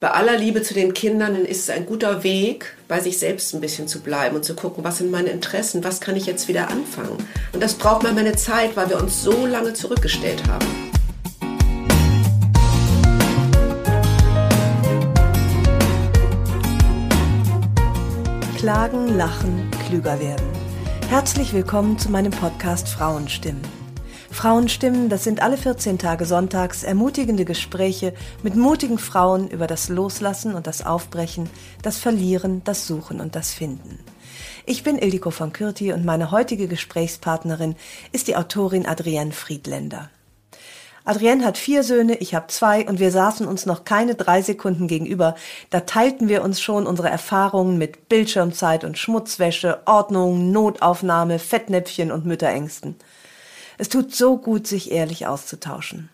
Bei aller Liebe zu den Kindern ist es ein guter Weg, bei sich selbst ein bisschen zu bleiben und zu gucken, was sind meine Interessen, was kann ich jetzt wieder anfangen. Und das braucht man eine Zeit, weil wir uns so lange zurückgestellt haben. Klagen, lachen, klüger werden. Herzlich willkommen zu meinem Podcast Frauenstimmen. Frauenstimmen, das sind alle 14 Tage sonntags ermutigende Gespräche mit mutigen Frauen über das Loslassen und das Aufbrechen, das Verlieren, das Suchen und das Finden. Ich bin Ildiko von Kürti und meine heutige Gesprächspartnerin ist die Autorin Adrienne Friedländer. Adrienne hat vier Söhne, ich habe zwei und wir saßen uns noch keine drei Sekunden gegenüber. Da teilten wir uns schon unsere Erfahrungen mit Bildschirmzeit und Schmutzwäsche, Ordnung, Notaufnahme, Fettnäpfchen und Mütterängsten. Es tut so gut, sich ehrlich auszutauschen.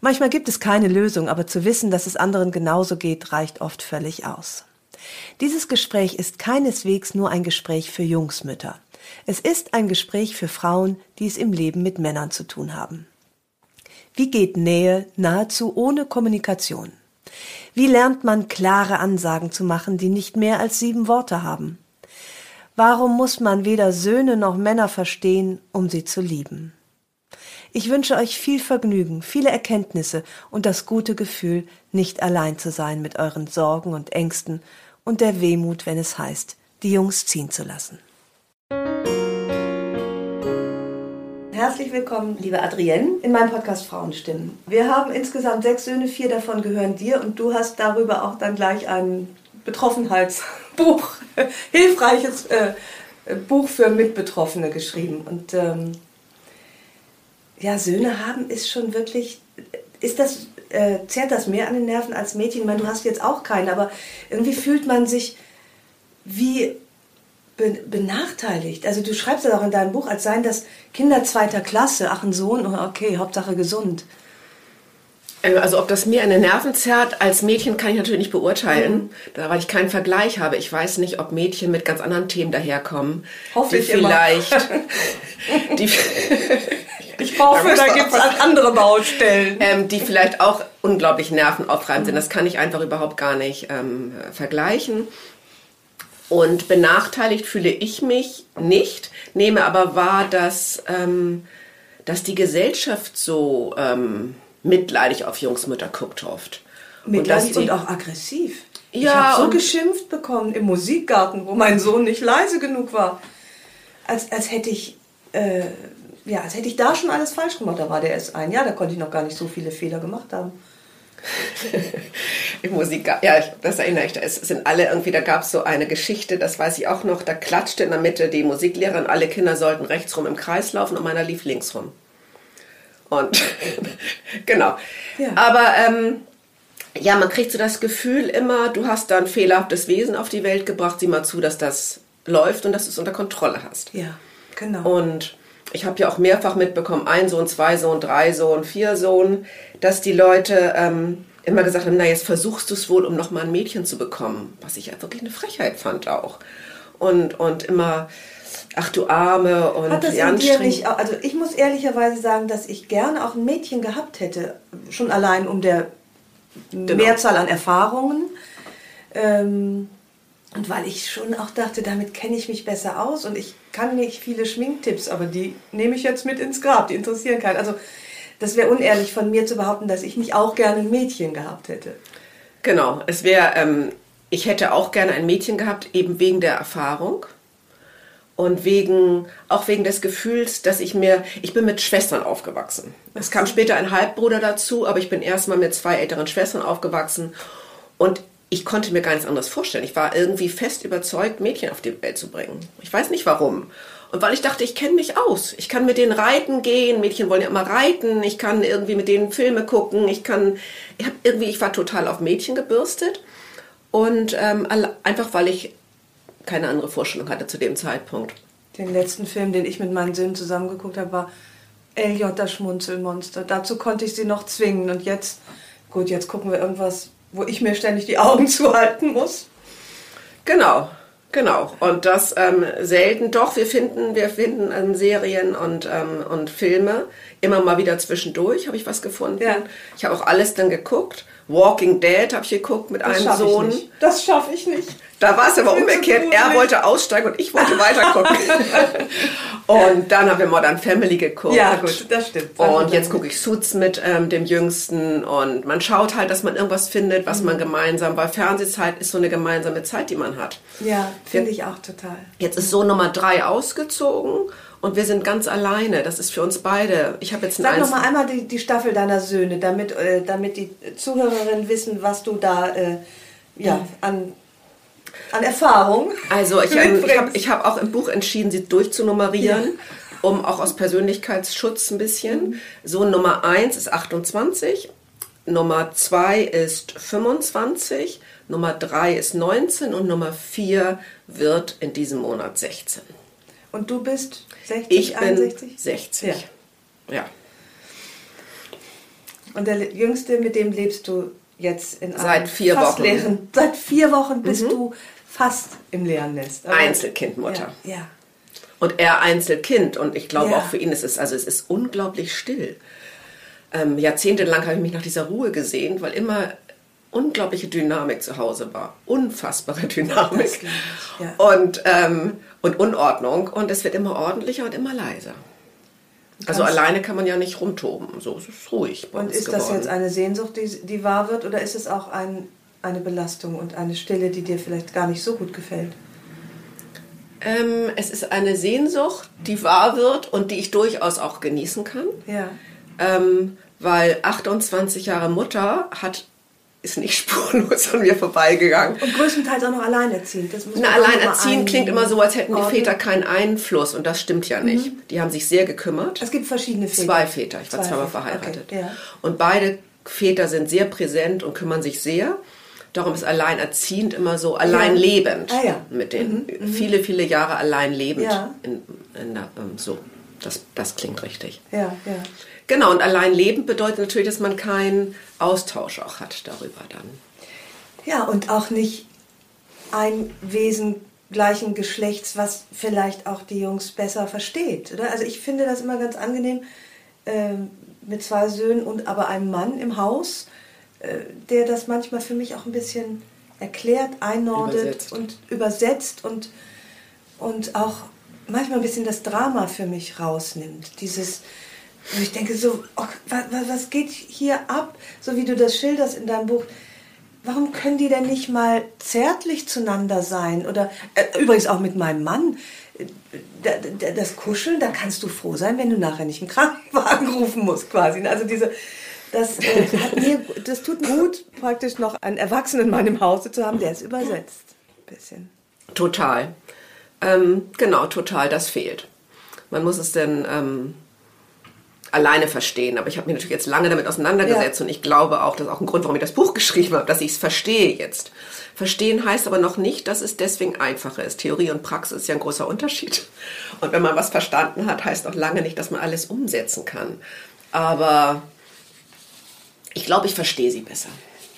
Manchmal gibt es keine Lösung, aber zu wissen, dass es anderen genauso geht, reicht oft völlig aus. Dieses Gespräch ist keineswegs nur ein Gespräch für Jungsmütter. Es ist ein Gespräch für Frauen, die es im Leben mit Männern zu tun haben. Wie geht Nähe nahezu ohne Kommunikation? Wie lernt man klare Ansagen zu machen, die nicht mehr als sieben Worte haben? Warum muss man weder Söhne noch Männer verstehen, um sie zu lieben? Ich wünsche euch viel Vergnügen, viele Erkenntnisse und das gute Gefühl, nicht allein zu sein mit euren Sorgen und Ängsten und der Wehmut, wenn es heißt, die Jungs ziehen zu lassen. Herzlich willkommen, liebe Adrienne, in meinem Podcast Frauenstimmen. Wir haben insgesamt sechs Söhne, vier davon gehören dir und du hast darüber auch dann gleich ein Betroffenheitsbuch, hilfreiches äh, Buch für Mitbetroffene geschrieben. Und ähm, ja, Söhne haben ist schon wirklich, ist das, äh, zerrt das mehr an den Nerven als Mädchen? Ich meine, du hast jetzt auch keinen, aber irgendwie fühlt man sich wie be benachteiligt. Also du schreibst das auch in deinem Buch, als seien das Kinder zweiter Klasse, ach ein Sohn, okay, Hauptsache gesund. Äh, also ob das mir eine Nerven zerrt, als Mädchen kann ich natürlich nicht beurteilen, mhm. weil ich keinen Vergleich habe. Ich weiß nicht, ob Mädchen mit ganz anderen Themen daherkommen. Hoffe die ich vielleicht. die, ich hoffe, da, da gibt es andere Baustellen. Ähm, die vielleicht auch unglaublich nervenaufreibend mhm. sind. Das kann ich einfach überhaupt gar nicht ähm, vergleichen. Und benachteiligt fühle ich mich nicht, nehme aber wahr, dass, ähm, dass die Gesellschaft so ähm, mitleidig auf Jungsmütter guckt oft. Mitleidig und, und auch aggressiv. Ja, ich habe so geschimpft bekommen im Musikgarten, wo mein Sohn nicht leise genug war. Als, als hätte ich... Äh, ja, als hätte ich da schon alles falsch gemacht. Da war der erst ein Jahr, da konnte ich noch gar nicht so viele Fehler gemacht haben. Im Musik, ja, das erinnere ich, da sind alle irgendwie, da gab es so eine Geschichte, das weiß ich auch noch, da klatschte in der Mitte die Musiklehrerin, alle Kinder sollten rechts rum im Kreis laufen und meiner lief links rum. Und genau. Ja. Aber ähm, ja, man kriegt so das Gefühl immer, du hast da ein fehlerhaftes Wesen auf die Welt gebracht, sieh mal zu, dass das läuft und dass du es unter Kontrolle hast. Ja, genau. Und ich habe ja auch mehrfach mitbekommen, ein Sohn, zwei Sohn, drei Sohn, vier Sohn, dass die Leute ähm, immer gesagt haben, na jetzt versuchst du es wohl, um nochmal ein Mädchen zu bekommen, was ich ja wirklich eine Frechheit fand auch. Und, und immer, ach du Arme und Hat das in dir nicht, also ich muss ehrlicherweise sagen, dass ich gerne auch ein Mädchen gehabt hätte, schon allein um der genau. Mehrzahl an Erfahrungen. Ähm, und weil ich schon auch dachte, damit kenne ich mich besser aus und ich kann nicht viele Schminktipps, aber die nehme ich jetzt mit ins Grab, die interessieren keinen. Also das wäre unehrlich von mir zu behaupten, dass ich nicht auch gerne ein Mädchen gehabt hätte. Genau, es wäre, ähm, ich hätte auch gerne ein Mädchen gehabt, eben wegen der Erfahrung und wegen auch wegen des Gefühls, dass ich mir ich bin mit Schwestern aufgewachsen. Es kam später ein Halbbruder dazu, aber ich bin erstmal mit zwei älteren Schwestern aufgewachsen und ich konnte mir gar nichts anderes vorstellen. Ich war irgendwie fest überzeugt, Mädchen auf die Welt zu bringen. Ich weiß nicht warum. Und weil ich dachte, ich kenne mich aus. Ich kann mit denen reiten gehen. Mädchen wollen ja immer reiten. Ich kann irgendwie mit denen Filme gucken. Ich kann, ich habe irgendwie, ich war total auf Mädchen gebürstet. Und ähm, einfach, weil ich keine andere Vorstellung hatte zu dem Zeitpunkt. Den letzten Film, den ich mit meinen Söhnen zusammengeguckt habe, war Elliot, das Schmunzelmonster. Dazu konnte ich sie noch zwingen. Und jetzt, gut, jetzt gucken wir irgendwas, wo ich mir ständig die Augen zuhalten muss. Genau. Genau, und das ähm, selten doch. Wir finden, wir finden ähm, Serien und, ähm, und Filme immer mal wieder zwischendurch, habe ich was gefunden. Ja. Ich habe auch alles dann geguckt. Walking Dead habe ich geguckt mit das einem Sohn. Das schaffe ich nicht. Da war es aber umgekehrt. Er wollte aussteigen und ich wollte weiter gucken. und dann haben wir Modern Family geguckt. Ja, gut, das stimmt. Und jetzt gucke ich Suits mit ähm, dem Jüngsten. Und man schaut halt, dass man irgendwas findet, was mhm. man gemeinsam, weil Fernsehzeit ist so eine gemeinsame Zeit, die man hat. Ja, finde ich auch total. Jetzt ist so Nummer drei ausgezogen und wir sind ganz alleine. Das ist für uns beide. Ich habe jetzt Sag noch mal einmal die, die Staffel deiner Söhne, damit, äh, damit die Zuhörerinnen wissen, was du da äh, ja, an, an Erfahrung. Also ich, ähm, ich habe ich hab auch im Buch entschieden, sie durchzunummerieren. Ja. Um auch aus Persönlichkeitsschutz ein bisschen. Mhm. So, Nummer 1 ist 28, Nummer 2 ist 25, Nummer 3 ist 19 und Nummer 4 wird in diesem Monat 16. Und du bist 60, ich 61? bin 60. Ja. ja. Und der Jüngste, mit dem lebst du jetzt in einem Seit vier Wochen. Leeren, seit vier Wochen bist mhm. du fast im leeren Nest. Aber Einzelkindmutter. Ja, ja. Und er Einzelkind. Und ich glaube ja. auch für ihn ist es, also es ist unglaublich still. Ähm, jahrzehntelang habe ich mich nach dieser Ruhe gesehen, weil immer unglaubliche Dynamik zu Hause war. Unfassbare Dynamik. Ja. Und, ähm, und Unordnung. Und es wird immer ordentlicher und immer leiser. Also alleine kann man ja nicht rumtoben. So es ist ruhig. und ist geworden. das jetzt eine Sehnsucht, die, die wahr wird, oder ist es auch ein, eine Belastung und eine Stille, die dir vielleicht gar nicht so gut gefällt? Ähm, es ist eine Sehnsucht, die wahr wird und die ich durchaus auch genießen kann. Ja. Ähm, weil 28 Jahre Mutter hat ist nicht spurlos an mir vorbeigegangen. Und größtenteils auch noch alleinerziehend. Das muss Na, alleinerziehend klingt immer so, als hätten die Väter keinen Einfluss und das stimmt ja nicht. Mhm. Die haben sich sehr gekümmert. Es gibt verschiedene Väter. Zwei Väter, ich war Zwei zweimal verheiratet. Okay. Ja. Und beide Väter sind sehr präsent und kümmern sich sehr. Darum ist alleinerziehend immer so alleinlebend ja. Ah, ja. mit denen. Mhm. mhm. Viele, viele Jahre alleinlebend. Ja. In, in der, ähm, so, das, das klingt richtig. Ja, ja. Genau, und allein lebend bedeutet natürlich, dass man keinen Austausch auch hat darüber dann. Ja, und auch nicht ein Wesen gleichen Geschlechts, was vielleicht auch die Jungs besser versteht. Oder? Also ich finde das immer ganz angenehm äh, mit zwei Söhnen und aber einem Mann im Haus, der das manchmal für mich auch ein bisschen erklärt, einordnet übersetzt. und übersetzt und, und auch manchmal ein bisschen das Drama für mich rausnimmt. Dieses, ich denke so, oh, was, was geht hier ab? So wie du das schilderst in deinem Buch. Warum können die denn nicht mal zärtlich zueinander sein? Oder äh, übrigens auch mit meinem Mann. Das Kuscheln, da kannst du froh sein, wenn du nachher nicht einen Krankenwagen rufen musst, quasi. Also diese, das, äh, hat mir, das tut gut, praktisch noch einen Erwachsenen in meinem Hause zu haben, der es übersetzt. Ein bisschen. Total. Ähm, genau, total, das fehlt. Man muss es denn ähm, alleine verstehen. Aber ich habe mich natürlich jetzt lange damit auseinandergesetzt ja. und ich glaube auch, das ist auch ein Grund, warum ich das Buch geschrieben habe, dass ich es verstehe jetzt. Verstehen heißt aber noch nicht, dass es deswegen einfacher ist. Theorie und Praxis ist ja ein großer Unterschied. Und wenn man was verstanden hat, heißt auch lange nicht, dass man alles umsetzen kann. Aber ich glaube, ich verstehe sie besser.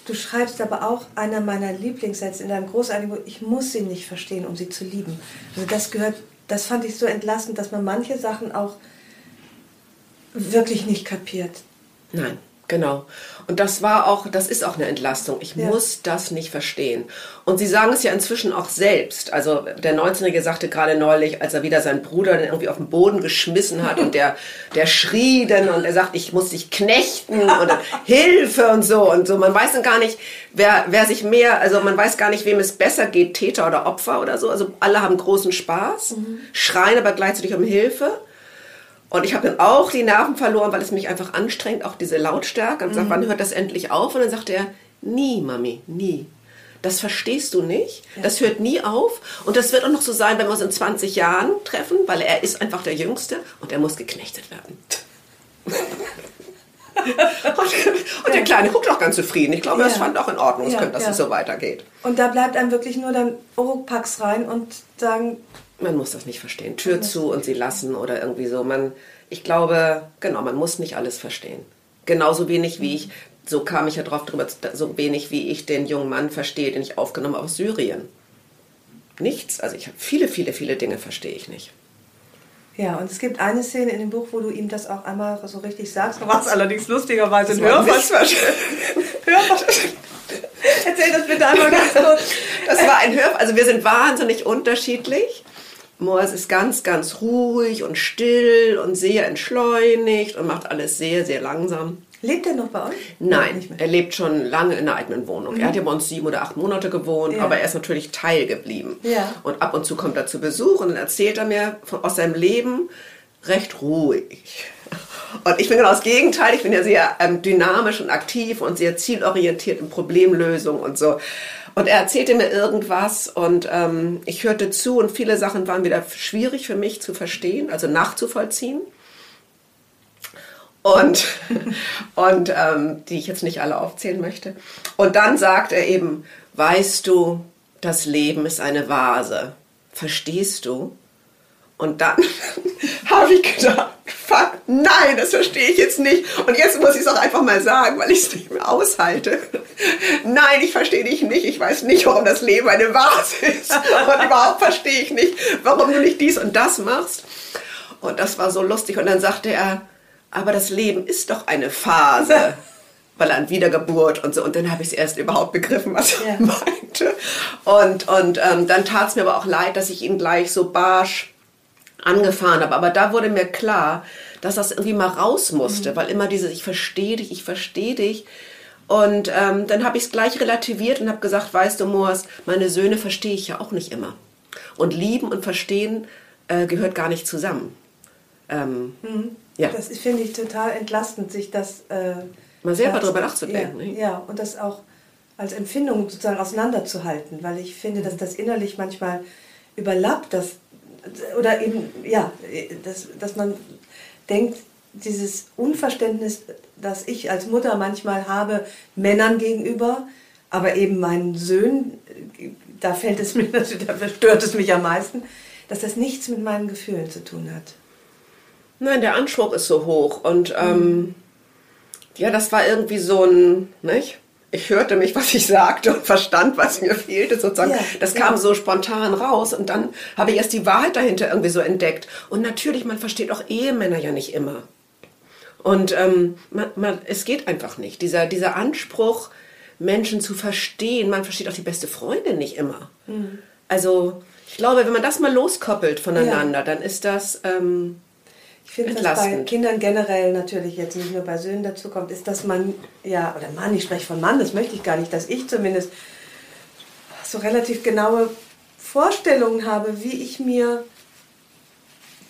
Du schreibst aber auch einer meiner Lieblingssätze in deinem großartigen Buch, ich muss sie nicht verstehen, um sie zu lieben. Also das gehört, das fand ich so entlastend, dass man manche Sachen auch wirklich nicht kapiert. Nein, genau. Und das war auch, das ist auch eine Entlastung. Ich ja. muss das nicht verstehen. Und Sie sagen es ja inzwischen auch selbst. Also der 19-Jährige sagte gerade neulich, als er wieder seinen Bruder dann irgendwie auf den Boden geschmissen hat und der, der schrie dann und er sagt, ich muss dich knechten und Hilfe und so und so. Man weiß dann gar nicht, wer, wer sich mehr, also man weiß gar nicht, wem es besser geht, Täter oder Opfer oder so. Also alle haben großen Spaß, mhm. schreien aber gleichzeitig um Hilfe. Und ich habe dann auch die Nerven verloren, weil es mich einfach anstrengt, auch diese Lautstärke. Und mhm. sagt, wann hört das endlich auf? Und dann sagte er, nie, Mami, nie. Das verstehst du nicht. Das hört nie auf. Und das wird auch noch so sein, wenn wir uns in 20 Jahren treffen, weil er ist einfach der Jüngste und er muss geknechtet werden. und, und der Kleine guckt auch ganz zufrieden. Ich glaube, Ja. das fand auch in Ordnung, Ja, dass ja. es so weitergeht. Und da bleibt einem wirklich nur dann Oropax rein und sagen, Man muss das nicht verstehen. Tür zu und sie lassen oder irgendwie so. Man, ich glaube, genau, man muss nicht alles verstehen. Genauso wenig wie ich, so kam ich ja drauf drüber, so wenig wie ich den jungen Mann verstehe, den ich aufgenommen habe aus Syrien. Nichts. Also ich habe viele, viele, viele Dinge verstehe ich nicht. ja, und es gibt eine Szene in dem Buch, wo du ihm das auch einmal so richtig sagst, was allerdings lustigerweise ein war Hörvers. Hörvers. Erzähl das bitte einmal ganz kurz. Das war ein Hör, also wir sind wahnsinnig unterschiedlich. Moas ist ganz, ganz ruhig und still und sehr entschleunigt und macht alles sehr, sehr langsam. Lebt er noch bei euch? Nein, er lebt schon lange in einer eigenen Wohnung. Er hat ja bei uns sieben oder acht Monate gewohnt, Ja. aber er ist natürlich Teil geblieben. Ja. Und ab und zu kommt er zu Besuch und dann erzählt er mir von, aus seinem Leben recht ruhig. Und ich bin genau das Gegenteil. Ich bin ja sehr ähm, dynamisch und aktiv und sehr zielorientiert in Problemlösung und so. Und er erzählte mir irgendwas und ähm, ich hörte zu und viele Sachen waren wieder schwierig für mich zu verstehen, also nachzuvollziehen und, und ähm, die ich jetzt nicht alle aufzählen möchte. Und dann sagt er eben, weißt du, das Leben ist eine Vase. Verstehst du? Und dann habe ich gedacht, fuck, nein, das verstehe ich jetzt nicht. Und jetzt muss ich es auch einfach mal sagen, weil ich es nicht mehr aushalte. Nein, ich verstehe dich nicht. Ich weiß nicht, warum das Leben eine Vase ist. Und überhaupt verstehe ich nicht, warum du nicht dies und das machst. Und das war so lustig. Und dann sagte er, aber das Leben ist doch eine Phase. Weil an Wiedergeburt und so. Und dann habe ich es erst überhaupt begriffen, was er Ja. meinte. Und, und ähm, dann tat es mir aber auch leid, dass ich ihn gleich so barsch angefahren habe. Aber da wurde mir klar, dass das irgendwie mal raus musste, weil immer dieses Ich verstehe dich, ich verstehe dich. Und ähm, dann habe ich es gleich relativiert und habe gesagt, weißt du, Moas, meine Söhne verstehe ich ja auch nicht immer. Und lieben und verstehen äh, gehört gar nicht zusammen. Ähm, ja. Das finde ich total entlastend, sich das äh, Mal selber drüber nachzudenken, Ja, ne? ja, und das auch als Empfindung sozusagen auseinanderzuhalten, weil ich finde, dass das innerlich manchmal überlappt, dass, oder eben, ja, dass, dass man denkt, dieses Unverständnis, das ich als Mutter manchmal habe, Männern gegenüber, aber eben meinen Söhnen, da fällt es mir, da stört es mich am meisten, dass das nichts mit meinen Gefühlen zu tun hat. Nein, der Anspruch ist so hoch. Und ähm, ja, das war irgendwie so ein, nicht? Ich hörte mich, was ich sagte und verstand, was mir fehlte sozusagen. Ja, das ja. kam so spontan raus und dann habe ich erst die Wahrheit dahinter irgendwie so entdeckt. Und natürlich, man versteht auch Ehemänner ja nicht immer. Und ähm, man, man, es geht einfach nicht. Dieser, dieser Anspruch, Menschen zu verstehen, man versteht auch die beste Freundin nicht immer. Mhm. Also ich glaube, wenn man das mal loskoppelt voneinander, dann ist das... Ähm, Ich finde, was bei. Kindern generell natürlich jetzt nicht nur bei Söhnen dazu kommt, ist, dass man, ja, oder Mann, ich spreche von Mann, das möchte ich gar nicht, dass ich zumindest so relativ genaue Vorstellungen habe, wie ich mir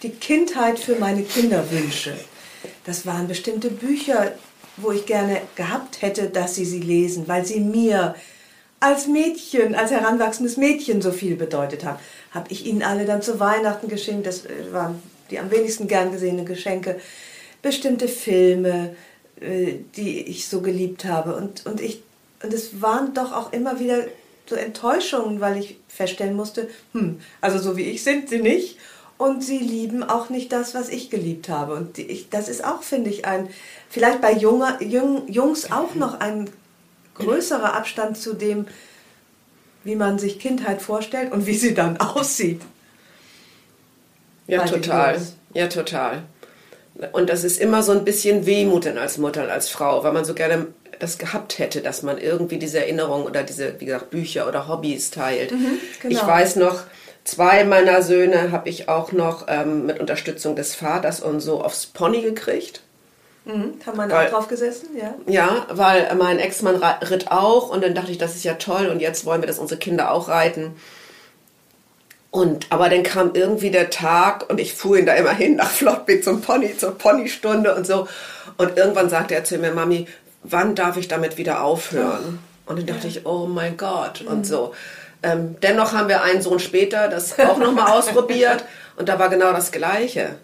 die Kindheit für meine Kinder wünsche. Das waren bestimmte Bücher, wo ich gerne gehabt hätte, dass sie sie lesen, weil sie mir als Mädchen, als heranwachsendes Mädchen so viel bedeutet haben. Habe ich ihnen alle dann zu Weihnachten geschenkt, das äh, waren die am wenigsten gern gesehenen Geschenke. Bestimmte Filme, äh, die ich so geliebt habe. Und, und, ich, und es waren doch auch immer wieder so Enttäuschungen, weil ich feststellen musste, hm, also so wie ich sind sie nicht. Und sie lieben auch nicht das, was ich geliebt habe. Und ich, das ist auch, finde ich, ein, vielleicht bei Junger, Jung, Jungs auch noch ein größerer Abstand zu dem, wie man sich Kindheit vorstellt und wie sie dann aussieht. Ja, total. Ja, total. Und das ist immer so ein bisschen Wehmut dann als Mutter und als Frau, weil man so gerne das gehabt hätte, dass man irgendwie diese Erinnerung oder diese, wie gesagt, Bücher oder Hobbys teilt. genau. Ich weiß noch, zwei meiner Söhne habe ich auch noch ähm, mit Unterstützung des Vaters und so aufs Pony gekriegt. Mhm. Weil- auch drauf gesessen, ja? Ja, weil mein Ex-Mann ritt auch und dann dachte ich, das ist ja toll und jetzt wollen wir, dass unsere Kinder auch reiten. Und, aber dann kam irgendwie der Tag und ich fuhr ihn da immer hin nach Flottbeck zum Pony, zur Ponystunde und so. Und irgendwann sagte er zu mir, Mami, wann darf ich damit wieder aufhören? Und dann dachte ich, oh mein Gott und so. Ähm, dennoch haben wir einen Sohn später das auch nochmal ausprobiert und da war genau das Gleiche.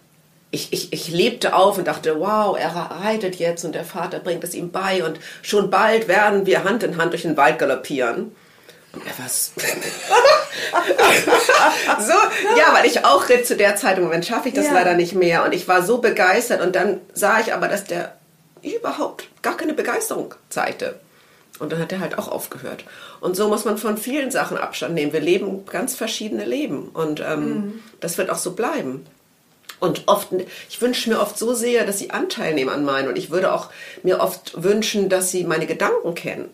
Ich, ich, ich lebte auf und dachte, wow, er reitet jetzt und der Vater bringt es ihm bei und schon bald werden wir Hand in Hand durch den Wald galoppieren. Was? so, ja, weil ich auch ritt zu der Zeit, im Moment schaffe ich das Ja. leider nicht mehr. Und ich war so begeistert und dann sah ich aber, dass der überhaupt gar keine Begeisterung zeigte. Und dann hat er halt auch aufgehört. Und so muss man von vielen Sachen Abstand nehmen. Wir leben ganz verschiedene Leben und ähm, das wird auch so bleiben. Und oft, ich wünsche mir oft so sehr, dass sie Anteil nehmen an meinen. Und ich würde auch mir oft wünschen, dass sie meine Gedanken kennen.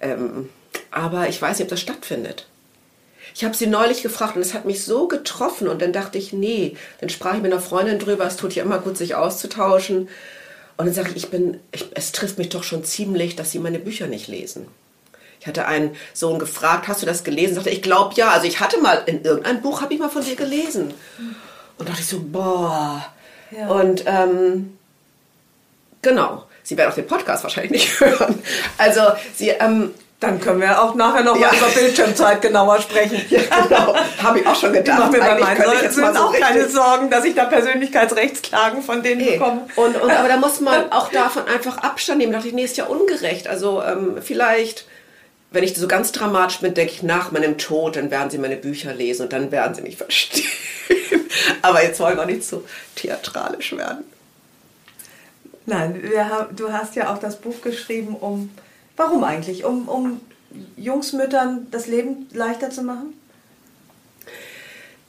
Ähm, aber ich weiß nicht, ob das stattfindet. Ich habe sie neulich gefragt und es hat mich so getroffen und dann dachte ich, nee, dann sprach ich mit einer Freundin drüber, es tut ja immer gut, sich auszutauschen. Und dann sage ich, ich bin, ich, es trifft mich doch schon ziemlich, dass sie meine Bücher nicht lesen. Ich hatte einen Sohn gefragt, hast du das gelesen? Sagte, ich glaube ja. Also ich hatte mal in irgendeinem Buch habe ich mal von dir gelesen. Und dachte ich so, boah. Ja. Und ähm, genau, sie werden auch den Podcast wahrscheinlich nicht hören. Also sie, ähm, Dann können wir auch nachher noch Ja. mal über Bildschirmzeit genauer sprechen. ja, genau, habe ich auch schon gedacht. mache mir bei meinen mal so auch keine Sorgen, dass ich da Persönlichkeitsrechtsklagen von denen Nee. bekomme. Und, und, aber da muss man auch davon einfach Abstand nehmen. Da dachte ich, nee, ist ja ungerecht. Also ähm, vielleicht, wenn ich so ganz dramatisch bin, denke ich, nach meinem Tod, dann werden sie meine Bücher lesen und dann werden sie mich verstehen. aber jetzt wollen wir nicht so theatralisch werden. Nein, haben, du hast ja auch das Buch geschrieben, um. Warum eigentlich? Um, um Jungsmüttern das Leben leichter zu machen?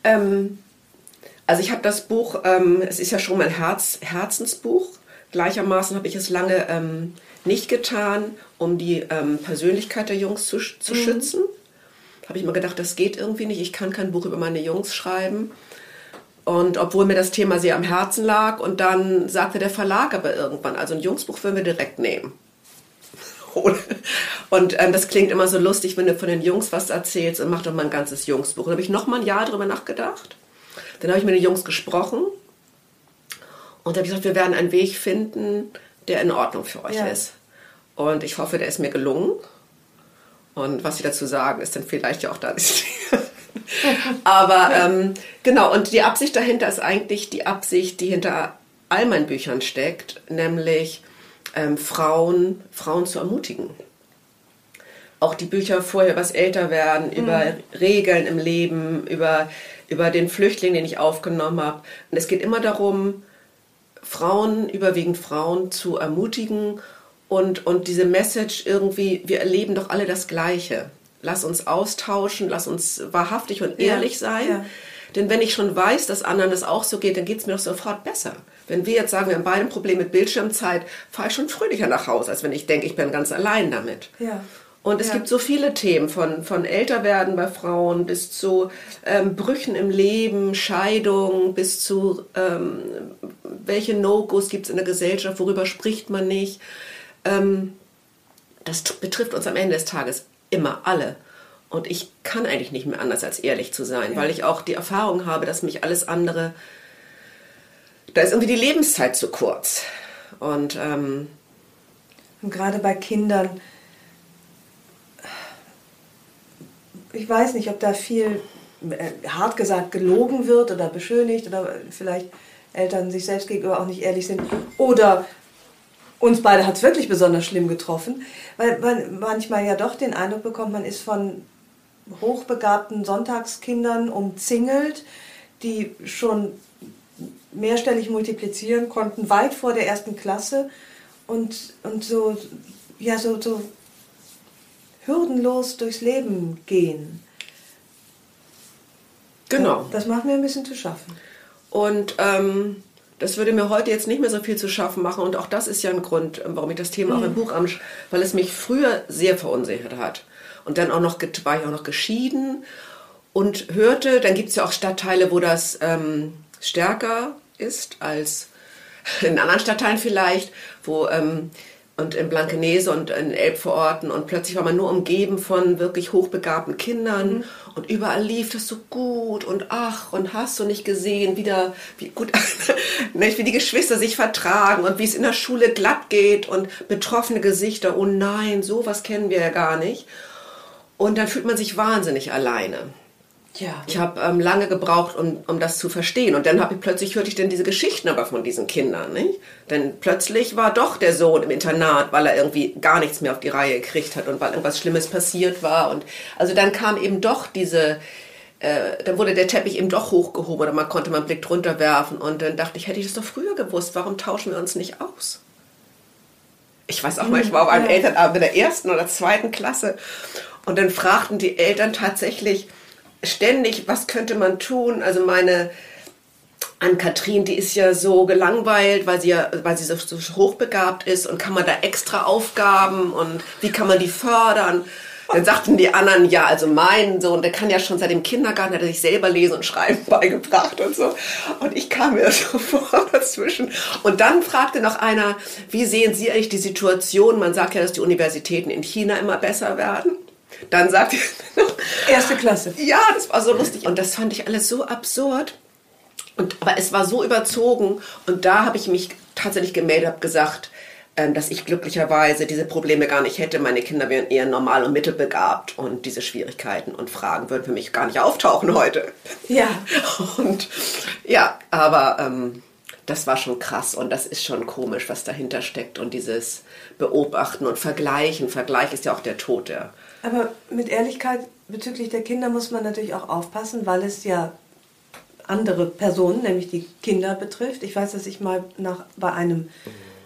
Ähm, also ich habe das Buch, ähm, es ist ja schon mein Herz, Herzensbuch. Gleichermaßen habe ich es lange ähm, nicht getan, um die ähm, Persönlichkeit der Jungs zu, zu schützen. Habe ich immer gedacht, das geht irgendwie nicht. Ich kann kein Buch über meine Jungs schreiben. Und obwohl mir das Thema sehr am Herzen lag, und dann sagte der Verlag aber irgendwann, also ein Jungsbuch würden wir direkt nehmen. Und ähm, das klingt immer so lustig, wenn du von den Jungs was erzählst und mach doch mal ein ganzes Jungsbuch. Und da habe ich noch mal ein Jahr drüber nachgedacht. Dann habe ich mit den Jungs gesprochen und habe gesagt, wir werden einen Weg finden, der in Ordnung für euch Ja. ist. Und ich hoffe, der ist mir gelungen. Und was sie dazu sagen, ist dann vielleicht ja auch da. Aber ähm, genau, und die Absicht dahinter ist eigentlich die Absicht, die hinter all meinen Büchern steckt, nämlich ähm, Frauen, Frauen zu ermutigen. Auch die Bücher vorher übers Älterwerden, über Regeln im Leben, über, über den Flüchtling, den ich aufgenommen habe. Und es geht immer darum, Frauen, überwiegend Frauen, zu ermutigen und, und diese Message irgendwie, wir erleben doch alle das Gleiche. Lass uns austauschen, lass uns wahrhaftig und Ja, ehrlich sein. ja. Denn wenn ich schon weiß, dass anderen das auch so geht, dann geht es mir doch sofort besser. Wenn wir jetzt sagen, wir haben beide ein Problem mit Bildschirmzeit, fahre ich schon fröhlicher nach Hause, als wenn ich denke, ich bin ganz allein damit. Ja. Und es Ja. gibt so viele Themen, von, von Älterwerden bei Frauen bis zu ähm, Brüchen im Leben, Scheidung, bis zu ähm, welche No-Gos gibt es in der Gesellschaft, worüber spricht man nicht. Ähm, das betrifft uns am Ende des Tages immer alle. Und ich kann eigentlich nicht mehr anders als ehrlich zu sein, Ja. weil ich auch die Erfahrung habe, dass mich alles andere, da ist irgendwie die Lebenszeit zu kurz. Und ähm, Und gerade bei Kindern, ich weiß nicht, ob da viel, äh, hart gesagt, gelogen wird oder beschönigt oder vielleicht Eltern sich selbst gegenüber auch nicht ehrlich sind. Oder uns beide hat es wirklich besonders schlimm getroffen, weil man manchmal ja doch den Eindruck bekommt, man ist von hochbegabten Sonntagskindern umzingelt, die schon mehrstellig multiplizieren konnten, weit vor der ersten Klasse und, und so, ja, so, so hürdenlos durchs Leben gehen. genau. Das macht mir ein bisschen zu schaffen. Und ähm, das würde mir heute jetzt nicht mehr so viel zu schaffen machen. Und auch das ist ja ein Grund, warum ich das Thema auch im Buch am, weil es mich früher sehr verunsichert hat. Und dann auch noch war ich auch noch geschieden und hörte, dann gibt es ja auch Stadtteile, wo das ähm, stärker ist als in anderen Stadtteilen vielleicht, wo ähm, und in Blankenese und in Elbvororten und plötzlich war man nur umgeben von wirklich hochbegabten Kindern mhm. und überall lief das so gut und ach und hast du nicht gesehen, wieder wie gut wie die Geschwister sich vertragen und wie es in der Schule glatt geht und betroffene Gesichter, oh nein, sowas kennen wir ja gar nicht. Und dann fühlt man sich wahnsinnig alleine. Ja. Ich habe ähm, lange gebraucht, um, um das zu verstehen. Und dann habe ich plötzlich hörte ich dann diese Geschichten aber von diesen Kindern, nicht? Denn plötzlich war doch der Sohn im Internat, weil er irgendwie gar nichts mehr auf die Reihe gekriegt hat und weil irgendwas Schlimmes passiert war. Und also dann kam eben doch diese, äh, dann wurde der Teppich eben doch hochgehoben oder man konnte mal einen Blick drunter werfen. Und dann dachte ich, hätte ich das doch früher gewusst, warum tauschen wir uns nicht aus? Ich weiß auch mal, ich war auf einem Elternabend in der ersten oder zweiten Klasse und dann fragten die Eltern tatsächlich, ständig, was könnte man tun? Also meine an Katrin, die ist ja so gelangweilt, weil sie ja, weil sie so, so hochbegabt ist und kann man da extra Aufgaben und wie kann man die fördern? Dann sagten die anderen, ja, also mein Sohn, der kann ja schon seit dem Kindergarten, hat er sich selber lesen und schreiben beigebracht und so. Und ich kam mir so vor dazwischen. Und dann fragte noch einer, wie sehen Sie eigentlich die Situation? Man sagt ja, dass die Universitäten in China immer besser werden. Dann sagt Erste Klasse. Ja, das war so lustig. Und das fand ich alles so absurd. Und, aber es war so überzogen. Und da habe ich mich tatsächlich gemeldet, habe gesagt, ähm, dass ich glücklicherweise diese Probleme gar nicht hätte. Meine Kinder wären eher normal und mittelbegabt und diese Schwierigkeiten und Fragen würden für mich gar nicht auftauchen heute. Ja. Und ja, aber ähm, das war schon krass und das ist schon komisch, was dahinter steckt und dieses Beobachten und Vergleichen. Vergleich ist ja auch der Tod der aber mit Ehrlichkeit bezüglich der Kinder muss man natürlich auch aufpassen, weil es ja andere Personen, nämlich die Kinder betrifft. Ich weiß, dass ich mal nach, bei einem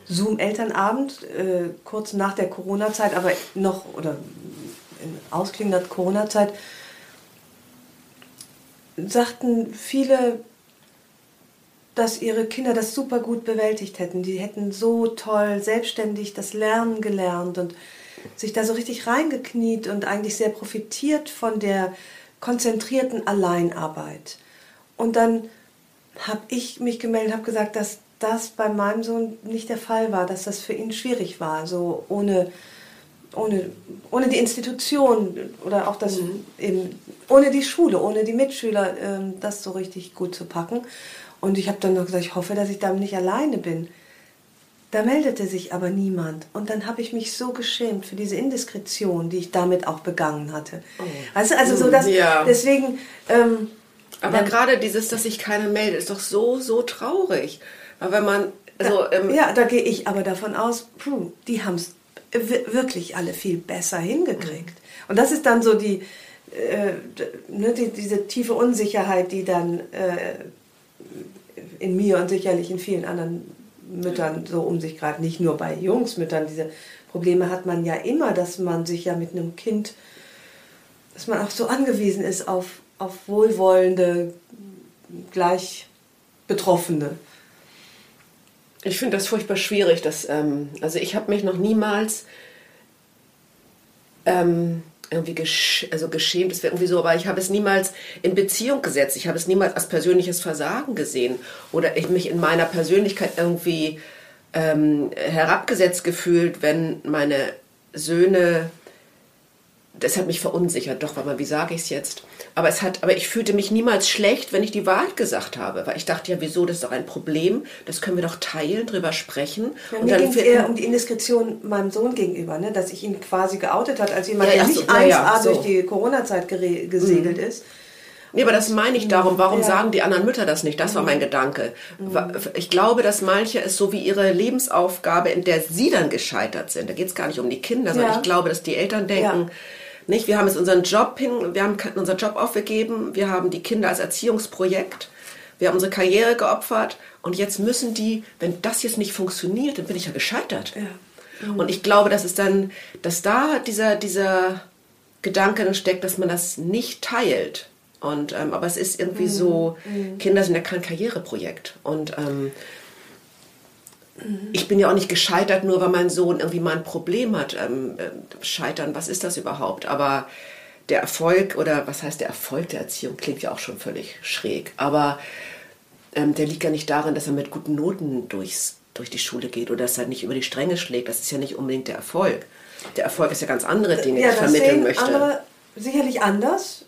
Zoom-Elternabend, äh, kurz nach der Corona-Zeit, aber noch, oder in ausklingender Corona-Zeit, sagten viele, dass ihre Kinder das super gut bewältigt hätten. Die hätten so toll selbstständig das Lernen gelernt und sich da so richtig reingekniet und eigentlich sehr profitiert von der konzentrierten Alleinarbeit. Und dann habe ich mich gemeldet, habe gesagt, dass das bei meinem Sohn nicht der Fall war, dass das für ihn schwierig war, so ohne, ohne, ohne die Institution oder auch das mhm. eben, ohne die Schule, ohne die Mitschüler, ähm, das so richtig gut zu packen. Und ich habe dann noch gesagt, ich hoffe, dass ich damit nicht alleine bin. Da meldete sich aber niemand. Und dann habe ich mich so geschämt für diese Indiskretion, die ich damit auch begangen hatte. Oh. Weißt du, also so dass ja. deswegen. Ähm, aber gerade dieses, dass sich keiner meldet, ist doch so, so traurig. Weil wenn man. Also, da, ähm, ja, da gehe ich aber davon aus, puh, die haben es wirklich alle viel besser hingekriegt. Mhm. Und das ist dann so die, äh, ne, die, diese tiefe Unsicherheit, die dann äh, in mir und sicherlich in vielen anderen Müttern so um sich greift. Nicht nur bei Jungsmüttern. Diese Probleme hat man ja immer, dass man sich ja mit einem Kind, dass man auch so angewiesen ist auf, auf wohlwollende, gleich Betroffene. Ich finde das furchtbar schwierig. Dass, ähm, also ich habe mich noch niemals ähm, irgendwie gesch also geschämt, das wäre irgendwie so, aber ich habe es niemals in Beziehung gesetzt. Ich habe es niemals als persönliches Versagen gesehen oder ich mich in meiner Persönlichkeit irgendwie ähm, herabgesetzt gefühlt, wenn meine Söhne das hat mich verunsichert, doch, weil wie sage ich es jetzt? Aber es hat, aber ich fühlte mich niemals schlecht, wenn ich die Wahrheit gesagt habe, weil ich dachte ja, wieso, das ist doch ein Problem, das können wir doch teilen, drüber sprechen. Ja, mir ging es eher um die Indiskretion meinem Sohn gegenüber, ne? dass ich ihn quasi geoutet hat als jemand, ja, der nicht so, 1A ja, so. durch die Corona-Zeit gesegelt mhm. ist. Nee, aber das meine ich darum. Warum ja. sagen die anderen Mütter das nicht? Das war mein Gedanke. Mhm. Ich glaube, dass manche es so wie ihre Lebensaufgabe, in der sie dann gescheitert sind. Da geht es gar nicht um die Kinder, sondern ich glaube, dass die Eltern denken, nicht? Wir haben jetzt unseren Job hin, wir haben unseren Job aufgegeben, wir haben die Kinder als Erziehungsprojekt, wir haben unsere Karriere geopfert und jetzt müssen die, wenn das jetzt nicht funktioniert, dann bin ich ja gescheitert. Ja. Mhm. Und ich glaube, dass es dann, dass da dieser, dieser Gedanke dann steckt, dass man das nicht teilt. Und, ähm, aber es ist irgendwie mhm. so, mhm. Kinder sind ja kein Karriereprojekt. Und ähm, ich bin ja auch nicht gescheitert, nur weil mein Sohn irgendwie mal ein Problem hat. Ähm, äh, scheitern, was ist das überhaupt? Aber der Erfolg oder was heißt der Erfolg der Erziehung klingt ja auch schon völlig schräg. Aber ähm, der liegt ja nicht darin, dass er mit guten Noten durchs durch die Schule geht oder dass er nicht über die Stränge schlägt. Das ist ja nicht unbedingt der Erfolg. Der Erfolg ist ja ganz andere Dinge, ja, die ich vermitteln möchte. Andere sicherlich anders.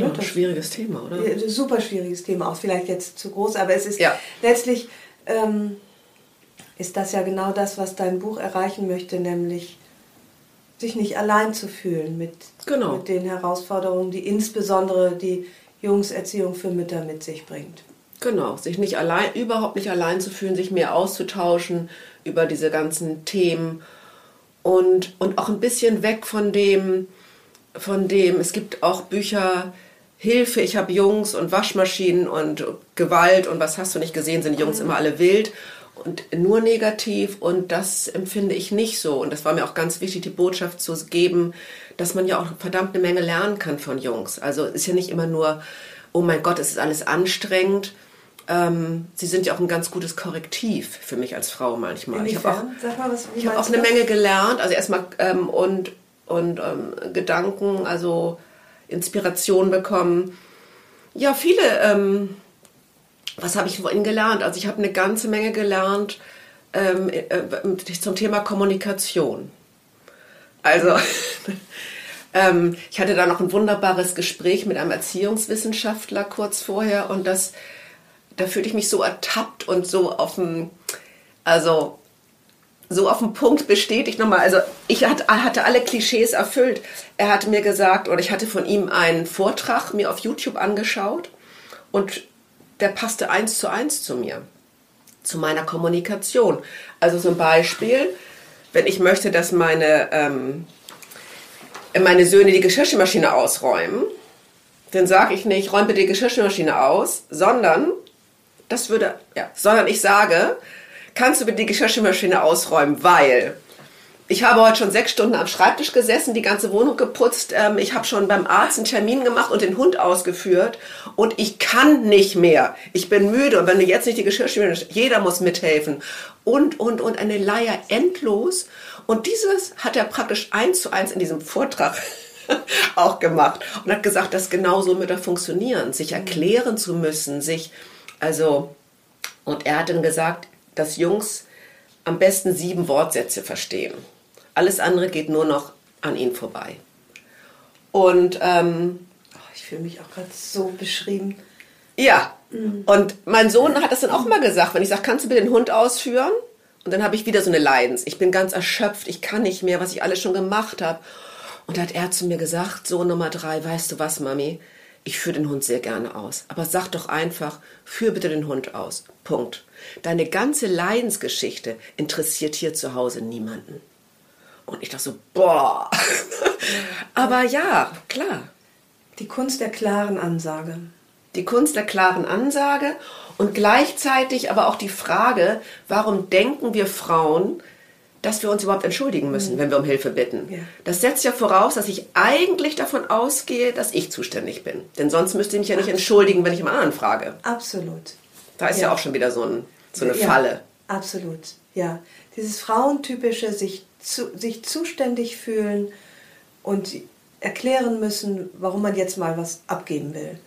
Ja, ein schwieriges Thema, oder? Super schwieriges Thema, auch vielleicht jetzt zu groß, aber es ist ja. letztlich ähm, ist das ja genau das, was dein Buch erreichen möchte, nämlich sich nicht allein zu fühlen mit, genau. mit den Herausforderungen, die insbesondere die Jungserziehung für Mütter mit sich bringt. Genau, sich nicht allein, überhaupt nicht allein zu fühlen, sich mehr auszutauschen über diese ganzen Themen und, und auch ein bisschen weg von dem, von dem, es gibt auch Bücher, Hilfe, ich habe Jungs und Waschmaschinen und Gewalt und was hast du nicht gesehen, sind die Jungs mhm. immer alle wild und nur negativ und das empfinde ich nicht so und das war mir auch ganz wichtig, die Botschaft zu geben, dass man ja auch verdammt eine Menge lernen kann von Jungs. Also ist ja nicht immer nur, oh mein Gott, es ist alles anstrengend. Ähm, sie sind ja auch ein ganz gutes Korrektiv für mich als Frau manchmal. Inwiefern? Ich habe auch, was, ich hab auch eine Menge gelernt, also erstmal ähm, und, und ähm, Gedanken, also Inspiration bekommen. Ja, viele, ähm, was habe ich von Ihnen gelernt? Also ich habe eine ganze Menge gelernt ähm, äh, zum Thema Kommunikation. Also ähm, ich hatte da noch ein wunderbares Gespräch mit einem Erziehungswissenschaftler kurz vorher und das, da fühlte ich mich so ertappt und so auf dem, also so auf den Punkt bestätigt nochmal. Also ich hatte alle Klischees erfüllt. Er hatte mir gesagt, oder ich hatte von ihm einen Vortrag mir auf YouTube angeschaut und der passte eins zu eins zu mir, zu meiner Kommunikation. Also zum Beispiel, wenn ich möchte, dass meine, ähm, meine Söhne die Geschirrspülmaschine ausräumen, dann sage ich nicht, räum bitte die Geschirrspülmaschine aus, sondern das würde, ja, sondern ich sage, kannst du bitte die Geschirrspülmaschine ausräumen, weil ich habe heute schon sechs Stunden am Schreibtisch gesessen, die ganze Wohnung geputzt. Ähm, ich habe schon beim Arzt einen Termin gemacht und den Hund ausgeführt. Und ich kann nicht mehr. Ich bin müde. Und wenn du jetzt nicht die Geschirrspülmaschine, jeder muss mithelfen. Und, und, und eine Leier endlos. Und dieses hat er praktisch eins zu eins in diesem Vortrag auch gemacht. Und hat gesagt, dass genauso Mütter funktionieren. Sich erklären zu müssen, sich, also, und er hat dann gesagt, dass Jungs am besten sieben Wortsätze verstehen. Alles andere geht nur noch an ihn vorbei. Und ähm, oh, ich fühle mich auch gerade so beschrieben. Ja, mhm. und mein Sohn hat das dann auch mal gesagt, wenn ich sage, kannst du bitte den Hund ausführen? Und dann habe ich wieder so eine Leidens. Ich bin ganz erschöpft, ich kann nicht mehr, was ich alles schon gemacht habe. Und da hat er zu mir gesagt, Sohn Nummer drei, weißt du was, Mami? Ich führe den Hund sehr gerne aus. Aber sag doch einfach, führ bitte den Hund aus. Punkt. Deine ganze Leidensgeschichte interessiert hier zu Hause niemanden. Und ich dachte so, boah. Aber ja, klar. Die Kunst der klaren Ansage. Die Kunst der klaren Ansage und gleichzeitig aber auch die Frage, warum denken wir Frauen, dass wir uns überhaupt entschuldigen müssen, mhm. wenn wir um Hilfe bitten. Ja. Das setzt ja voraus, dass ich eigentlich davon ausgehe, dass ich zuständig bin. Denn sonst müsste ich mich ja nicht entschuldigen, wenn ich jemand anderen frage. Absolut. Da ist ja, ja auch schon wieder so, ein, so eine ja, Falle. Absolut, ja. Dieses Frauentypische, sich zu, sich zuständig fühlen und erklären müssen, warum man jetzt mal was abgeben will.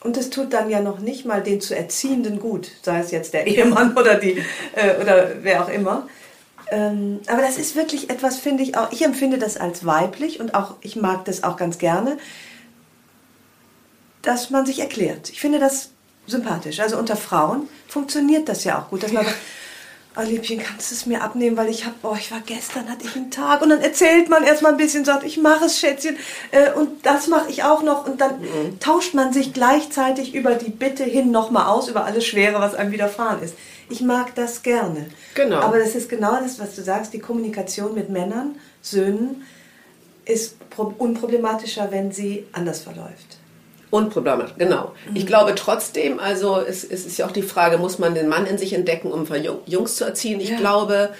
Und es tut dann ja noch nicht mal den zu Erziehenden gut, sei es jetzt der Ehemann oder, die, äh, oder wer auch immer. Ähm, aber das ist wirklich etwas, finde ich auch, ich empfinde das als weiblich und auch, ich mag das auch ganz gerne, dass man sich erklärt. Ich finde das sympathisch. Also unter Frauen funktioniert das ja auch gut, dass man sagt, oh Liebchen, kannst du es mir abnehmen, weil ich habe, oh, ich war gestern, hatte ich einen Tag und dann erzählt man erstmal ein bisschen, sagt, ich mache es, Schätzchen, äh, und das mache ich auch noch und dann mhm. tauscht man sich gleichzeitig über die Bitte hin nochmal aus, über alles Schwere, was einem widerfahren ist. Ich mag das gerne. Genau. Aber das ist genau das, was du sagst, die Kommunikation mit Männern, Söhnen, ist unproblematischer, wenn sie anders verläuft. Unproblematisch, genau. Mhm. Ich glaube trotzdem, also es, es, ist ja auch die Frage, muss man den Mann in sich entdecken, um Jungs zu erziehen? Ich ja. glaube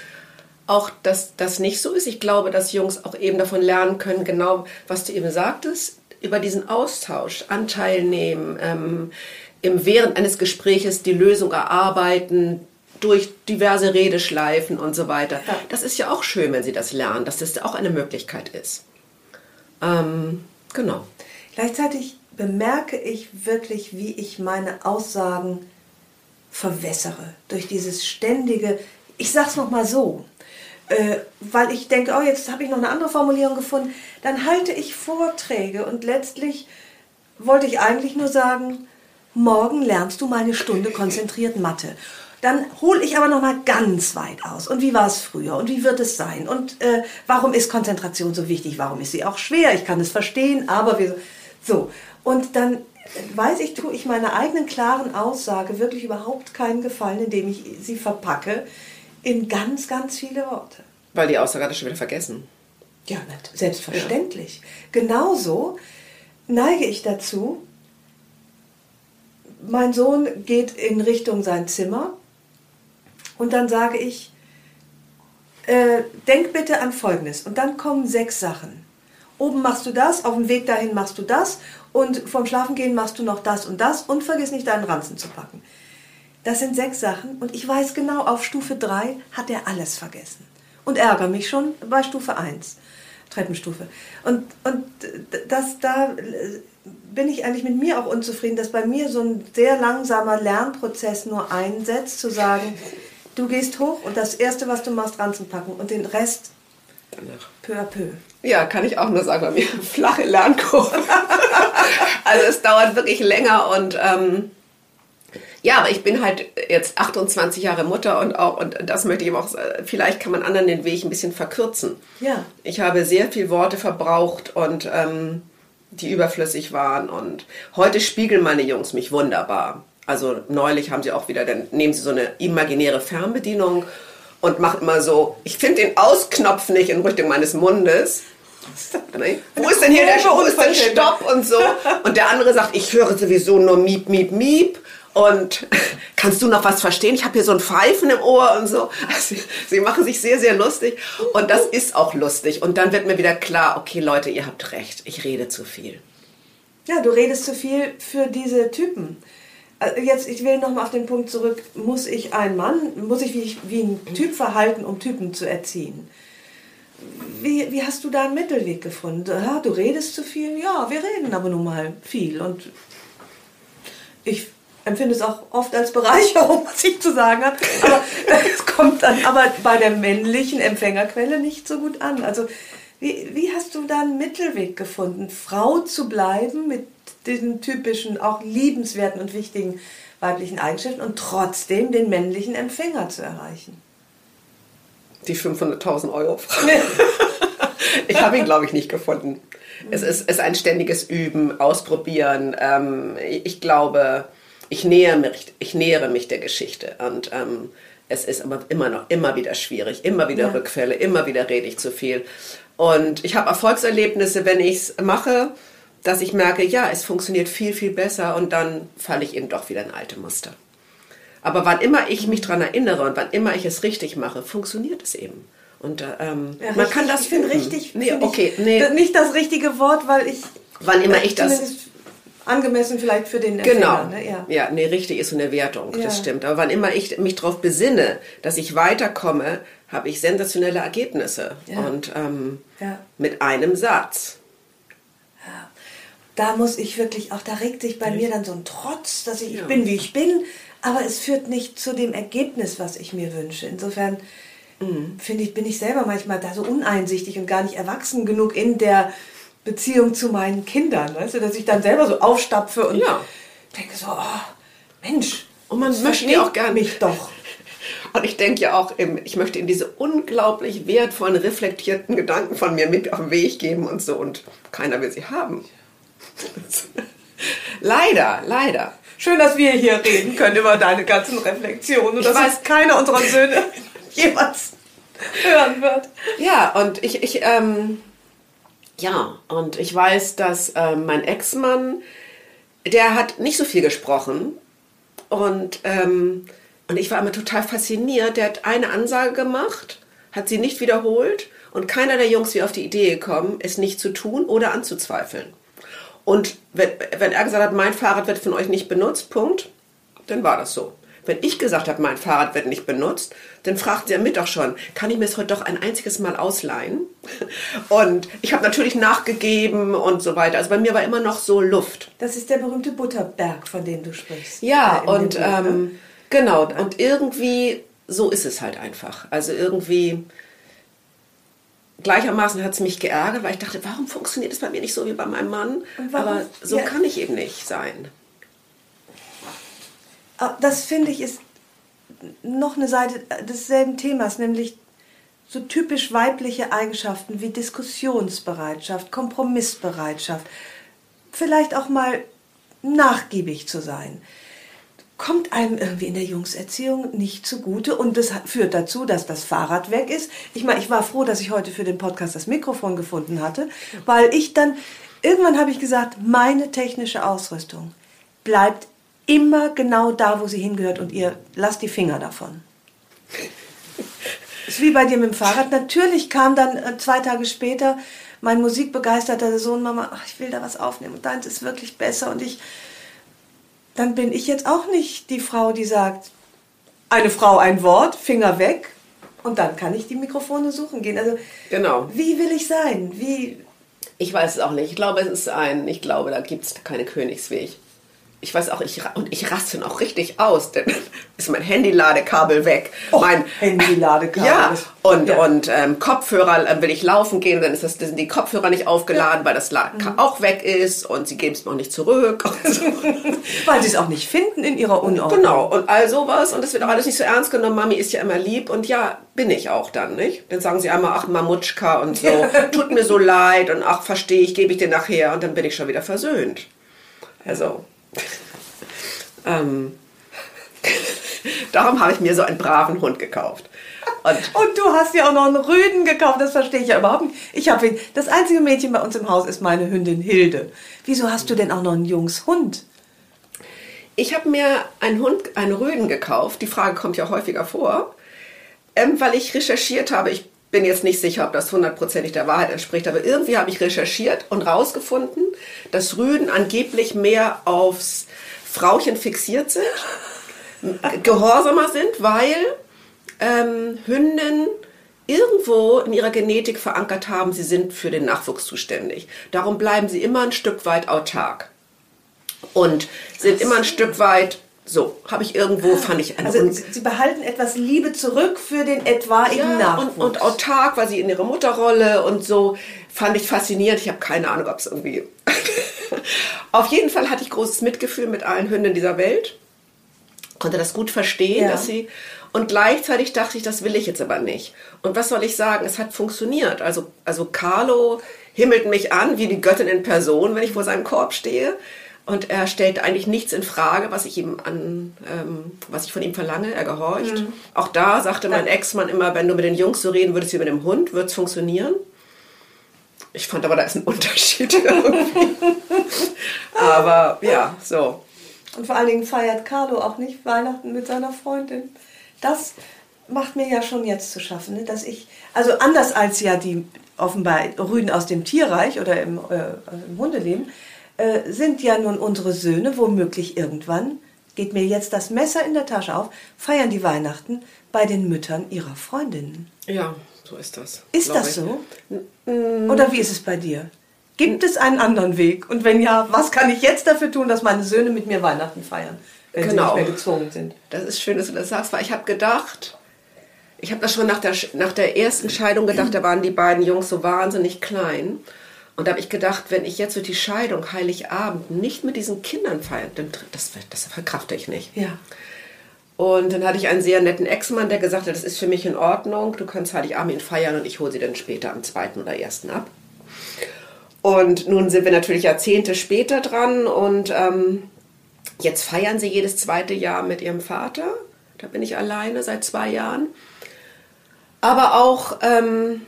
auch, dass das nicht so ist. Ich glaube, dass Jungs auch eben davon lernen können, genau was du eben sagtest, über diesen Austausch, Anteil nehmen, ähm, im während eines Gespräches die Lösung erarbeiten, durch diverse Redeschleifen und so weiter. Ja. Das ist ja auch schön, wenn sie das lernen, dass das auch eine Möglichkeit ist. Ähm, genau. Gleichzeitig bemerke ich wirklich, wie ich meine Aussagen verwässere durch dieses ständige, ich sag's noch mal so, äh, weil ich denke, oh, jetzt habe ich noch eine andere Formulierung gefunden, dann halte ich Vorträge und letztlich wollte ich eigentlich nur sagen, morgen lernst du mal eine Stunde konzentriert Mathe. Dann hole ich aber noch mal ganz weit aus. Und wie war es früher? Und wie wird es sein? Und äh, warum ist Konzentration so wichtig? Warum ist sie auch schwer? Ich kann es verstehen, aber wir so. Und dann weiß ich, tue ich meiner eigenen klaren Aussage wirklich überhaupt keinen Gefallen, indem ich sie verpacke in ganz, ganz viele Worte. Weil die Aussage hat er schon wieder vergessen. Ja, selbstverständlich. Ja. Genauso neige ich dazu, mein Sohn geht in Richtung sein Zimmer und dann sage ich, äh, denk bitte an Folgendes. Und dann kommen sechs Sachen. Oben machst du das, auf dem Weg dahin machst du das und vom Schlafengehen machst du noch das und das und vergiss nicht deinen Ranzen zu packen. Das sind sechs Sachen und ich weiß genau, auf Stufe 3 hat er alles vergessen. Und ärgere mich schon bei Stufe 1, Treppenstufe. Und, und das, da bin ich eigentlich mit mir auch unzufrieden, dass bei mir so ein sehr langsamer Lernprozess nur einsetzt, zu sagen, du gehst hoch und das Erste, was du machst, Ranzen packen und den Rest danach. Peu à peu. Ja, kann ich auch nur sagen, bei mir flache Lernkurve. also es dauert wirklich länger und ähm, ja, aber ich bin halt jetzt 28 Jahre Mutter und auch, und das möchte ich auch, vielleicht kann man anderen den Weg ein bisschen verkürzen. Ja. Ich habe sehr viel Worte verbraucht und ähm, die überflüssig waren und heute spiegeln meine Jungs mich wunderbar. Also neulich haben sie auch wieder, dann nehmen sie so eine imaginäre Fernbedienung und macht immer so, ich finde den Ausknopf nicht in Richtung meines Mundes. Wo ist denn hier der wo ist denn Stopp und so? Und der andere sagt, ich höre sowieso nur Miep, Miep, Miep. Und kannst du noch was verstehen? Ich habe hier so ein Pfeifen im Ohr und so. Also, sie machen sich sehr, sehr lustig. Und das ist auch lustig. Und dann wird mir wieder klar, okay Leute, ihr habt recht. Ich rede zu viel. Ja, du redest zu viel für diese Typen. Äh, jetzt, ich will nochmal auf den Punkt zurück, muss ich ein Mann, muss ich wie, wie ein Typ verhalten, um Typen zu erziehen? Wie, wie hast du da einen Mittelweg gefunden? Ja, du redest zu viel? Ja, wir reden aber nun mal viel. Und ich empfinde es auch oft als Bereicherung, was ich zu sagen habe. Aber es kommt dann aber bei der männlichen Empfängerquelle nicht so gut an. Also wie, wie hast du da einen Mittelweg gefunden, Frau zu bleiben mit diesen typischen, auch liebenswerten und wichtigen weiblichen Eigenschaften und trotzdem den männlichen Empfänger zu erreichen? Die 500.000 Euro Frage. ich habe ihn, glaube ich, nicht gefunden. Es ist, ist ein ständiges Üben, Ausprobieren. Ähm, ich glaube, ich nähere mich, ich nähere mich der Geschichte und ähm, es ist aber immer noch immer wieder schwierig, immer wieder ja. Rückfälle, immer wieder rede ich zu viel. Und ich habe Erfolgserlebnisse, wenn ich es mache dass ich merke, ja, es funktioniert viel, viel besser und dann falle ich eben doch wieder in alte Muster. Aber wann immer ich mich daran erinnere und wann immer ich es richtig mache, funktioniert es eben. Und ähm, ja, man richtig, kann das finden. richtig. Nee, okay, nee. Nicht das richtige Wort, weil ich. Wann immer ich das. Angemessen vielleicht für den Empfänger, Genau. Ne? Ja. ja, nee, richtig ist so eine Wertung, ja. das stimmt. Aber wann immer ich mich darauf besinne, dass ich weiterkomme, habe ich sensationelle Ergebnisse. Ja. Und ähm, mit einem Satz da muss ich wirklich, auch da regt sich bei mir dann so ein Trotz, dass ich, ja. ich bin, wie ich bin, aber es führt nicht zu dem Ergebnis, was ich mir wünsche. Insofern mhm. finde ich, bin ich selber manchmal da so uneinsichtig und gar nicht erwachsen genug in der Beziehung zu meinen Kindern, weißt du, dass ich dann selber so aufstapfe und ja. denke so, oh, Mensch, und man möchte auch gar nicht doch. Und ich denke ja auch, ich möchte Ihnen diese unglaublich wertvollen, reflektierten Gedanken von mir mit auf den Weg geben und so. Und keiner will sie haben. leider, leider. Schön, dass wir hier reden können über deine ganzen Reflexionen und dass weiß, keiner unserer Söhne jemals hören wird. Ja, und ich, ich ähm, ja, und ich weiß, dass äh, mein Ex-Mann, der hat nicht so viel gesprochen und ähm, und ich war immer total fasziniert. Der hat eine Ansage gemacht, hat sie nicht wiederholt und keiner der Jungs wäre auf die Idee gekommen, es nicht zu tun oder anzuzweifeln. Und wenn, wenn er gesagt hat, mein Fahrrad wird von euch nicht benutzt, Punkt, dann war das so. Wenn ich gesagt habe, mein Fahrrad wird nicht benutzt, dann fragt er mich doch schon, kann ich mir es heute doch ein einziges Mal ausleihen? Und ich habe natürlich nachgegeben und so weiter. Also bei mir war immer noch so Luft. Das ist der berühmte Butterberg, von dem du sprichst. Ja, und ähm, Genau, und irgendwie, so ist es halt einfach. Also irgendwie, gleichermaßen hat es mich geärgert, weil ich dachte, warum funktioniert es bei mir nicht so wie bei meinem Mann? Aber so ja. kann ich eben nicht sein. Ah, Das finde ich ist noch eine Seite desselben Themas, nämlich so typisch weibliche Eigenschaften wie Diskussionsbereitschaft, Kompromissbereitschaft, vielleicht auch mal nachgiebig zu sein. Kommt einem irgendwie in der Jungserziehung nicht zugute und das führt dazu, dass das Fahrrad weg ist. Ich meine, ich war froh, dass ich heute für den Podcast das Mikrofon gefunden hatte, weil ich dann, irgendwann habe ich gesagt, meine technische Ausrüstung bleibt immer genau da, wo sie hingehört und ihr lasst die Finger davon. Ist wie bei dir mit dem Fahrrad. Natürlich kam dann äh, zwei Tage später mein musikbegeisterter Sohn, Mama, ach, ich will da was aufnehmen und deins ist wirklich besser und ich, dann bin ich jetzt auch nicht die Frau, die sagt, eine Frau ein Wort, Finger weg und dann kann ich die Mikrofone suchen gehen. Also Genau. wie will ich sein? Wie Ich weiß es auch nicht. Ich glaube, es ist ein, ich glaube, da gibt es keine Königsweg. Ich weiß auch, ich, und ich raste noch richtig aus, denn ist mein Handy-Ladekabel weg. Oh, mein Handy-Ladekabel Ja, und, ja. und ähm, Kopfhörer, äh, will ich laufen gehen, dann ist das, sind die Kopfhörer nicht aufgeladen, weil das La Mhm. auch weg ist und sie geben es mir auch nicht zurück. So. weil sie es auch nicht finden in ihrer Unordnung. Genau, und all sowas. Und das wird auch alles nicht so ernst genommen. Mami ist ja immer lieb. Und ja, bin ich auch dann, nicht? Dann sagen sie einmal, ach, Mamutschka und so. Tut mir so leid. Und ach, verstehe ich, gebe ich dir nachher. Und dann bin ich schon wieder versöhnt. Also, ähm, darum habe ich mir so einen braven Hund gekauft. Und Und du hast ja auch noch einen Rüden gekauft, das verstehe ich ja überhaupt nicht. Ich habe ihn, das einzige Mädchen bei uns im Haus ist meine Hündin Hilde. Wieso hast du denn auch noch einen Jungshund? Ich habe mir einen Hund, einen Rüden gekauft. Die Frage kommt ja häufiger vor, ähm, weil ich recherchiert habe. Ich bin jetzt nicht sicher, ob das hundertprozentig der Wahrheit entspricht, aber irgendwie habe ich recherchiert und rausgefunden, dass Rüden angeblich mehr aufs Frauchen fixiert sind, gehorsamer sind, weil ähm, Hünden irgendwo in ihrer Genetik verankert haben, sie sind für den Nachwuchs zuständig. Darum bleiben sie immer ein Stück weit autark und sind immer ein Stück weit, so, habe ich irgendwo, fand ich Also Un- sie, behalten etwas Liebe zurück für den etwaigen ja, Nachwuchs. und, und autark, weil sie in ihrer Mutterrolle und so, fand ich faszinierend. Ich habe keine Ahnung, ob es irgendwie... Auf jeden Fall hatte ich großes Mitgefühl mit allen Hünden dieser Welt, konnte das gut verstehen, Ja. dass sie... Und gleichzeitig dachte ich, das will ich jetzt aber nicht. Und was soll ich sagen? Es hat funktioniert. Also, also Carlo himmelt mich an wie die Göttin in Person, wenn ich vor seinem Korb stehe. Und er stellt eigentlich nichts in Frage, was ich ihm an, ähm, was ich von ihm verlange. Er gehorcht. Mhm. Auch da sagte mein Ex-Mann immer, wenn du mit den Jungs so reden würdest wie mit dem Hund, würde es funktionieren. Ich fand aber, da ist ein Unterschied irgendwie. aber ja, so. Und vor allen Dingen feiert Carlo auch nicht Weihnachten mit seiner Freundin. Das macht mir ja schon jetzt zu schaffen, ne? dass ich, also anders als ja die offenbar Rüden aus dem Tierreich oder im, äh, im Hundeleben, äh, sind ja nun unsere Söhne womöglich irgendwann, geht mir jetzt das Messer in der Tasche auf, feiern die Weihnachten bei den Müttern ihrer Freundinnen. Ja, so ist das. Ist das ich. so? Oder wie ist es bei dir? Gibt es einen anderen Weg? Und wenn ja, was kann ich jetzt dafür tun, dass meine Söhne mit mir Weihnachten feiern, wenn Genau. sie nicht mehr gezwungen sind? Das ist schön, dass du das sagst, weil ich habe gedacht, ich habe das schon nach der, nach der ersten Scheidung gedacht, da waren die beiden Jungs so wahnsinnig klein. Und da habe ich gedacht, wenn ich jetzt durch die Scheidung Heiligabend nicht mit diesen Kindern feiere, dann das, das verkrafte ich nicht. Ja. Und dann hatte ich einen sehr netten Ex-Mann, der gesagt hat, das ist für mich in Ordnung, du kannst Heiligabend ihn feiern und ich hole sie dann später am zweiten oder ersten ab. Und nun sind wir natürlich Jahrzehnte später dran und ähm, jetzt feiern sie jedes zweite Jahr mit ihrem Vater. Da bin ich alleine seit zwei Jahren. Aber auch, ähm,